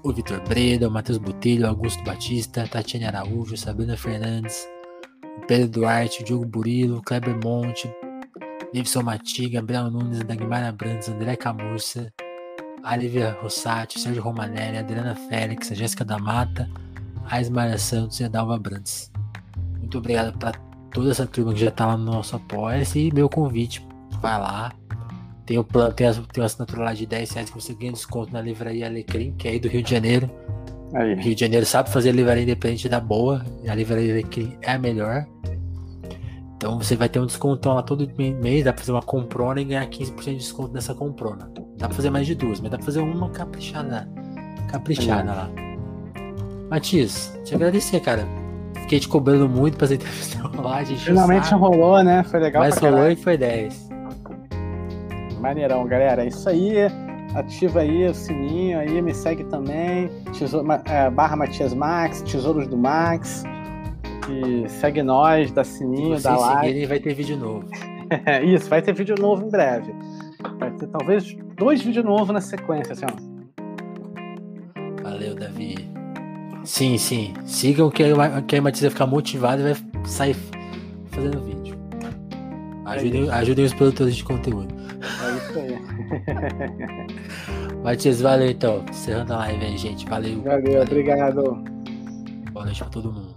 o Vitor Breda, o Matheus Botelho, o Augusto Batista, Tatiane Araújo, Sabrina Fernandes, o Pedro Duarte, o Diogo Burilo, o Kleber Monte, Davidson Matiga, Gabriel Nunes, Dagmar Abrantes, André Camurça, Alivia Rossati, Sérgio Romanelli, Adriana Félix, a Jéssica da Mata, a Ismael Santos e a Dalva Brandes. Muito obrigado para toda essa turma que já está lá no nosso apoio e meu convite, vai lá. Tem o plano, tem, a, tem uma assinatura lá de 10 reais que você ganha desconto na livraria Alecrim, que é aí do Rio de Janeiro. Aí. Rio de Janeiro sabe fazer livraria independente da boa, e a livraria Alecrim é a melhor. Então você vai ter um desconto lá todo mês, dá pra fazer uma comprona e ganhar 15% de desconto nessa comprona. Dá pra fazer mais de duas, mas dá pra fazer uma caprichada. Caprichada é. lá. Matias, te agradecer, cara. Fiquei te cobrando muito pra essa entrevista rolar. Finalmente rolou, né? Foi legal. Mas rolou e foi 10. Maneirão, galera. É isso aí. Ativa aí o sininho aí, me segue também. Tesouro, é, barra Matias Max, Tesouros do Max. E segue nós, dá sininho, dá like. e vai ter vídeo novo. isso, vai ter vídeo novo em breve. Vai ter talvez dois vídeos novos na sequência, assim, ó. Sim, sim. Sigam que a, que a Matias vai ficar motivado e vai sair fazendo vídeo. Ajudem, é ajudem os produtores de conteúdo. É isso aí. Matias, valeu então. Encerrando a live aí, gente. Valeu. Valeu, valeu. obrigado. Boa noite pra todo mundo.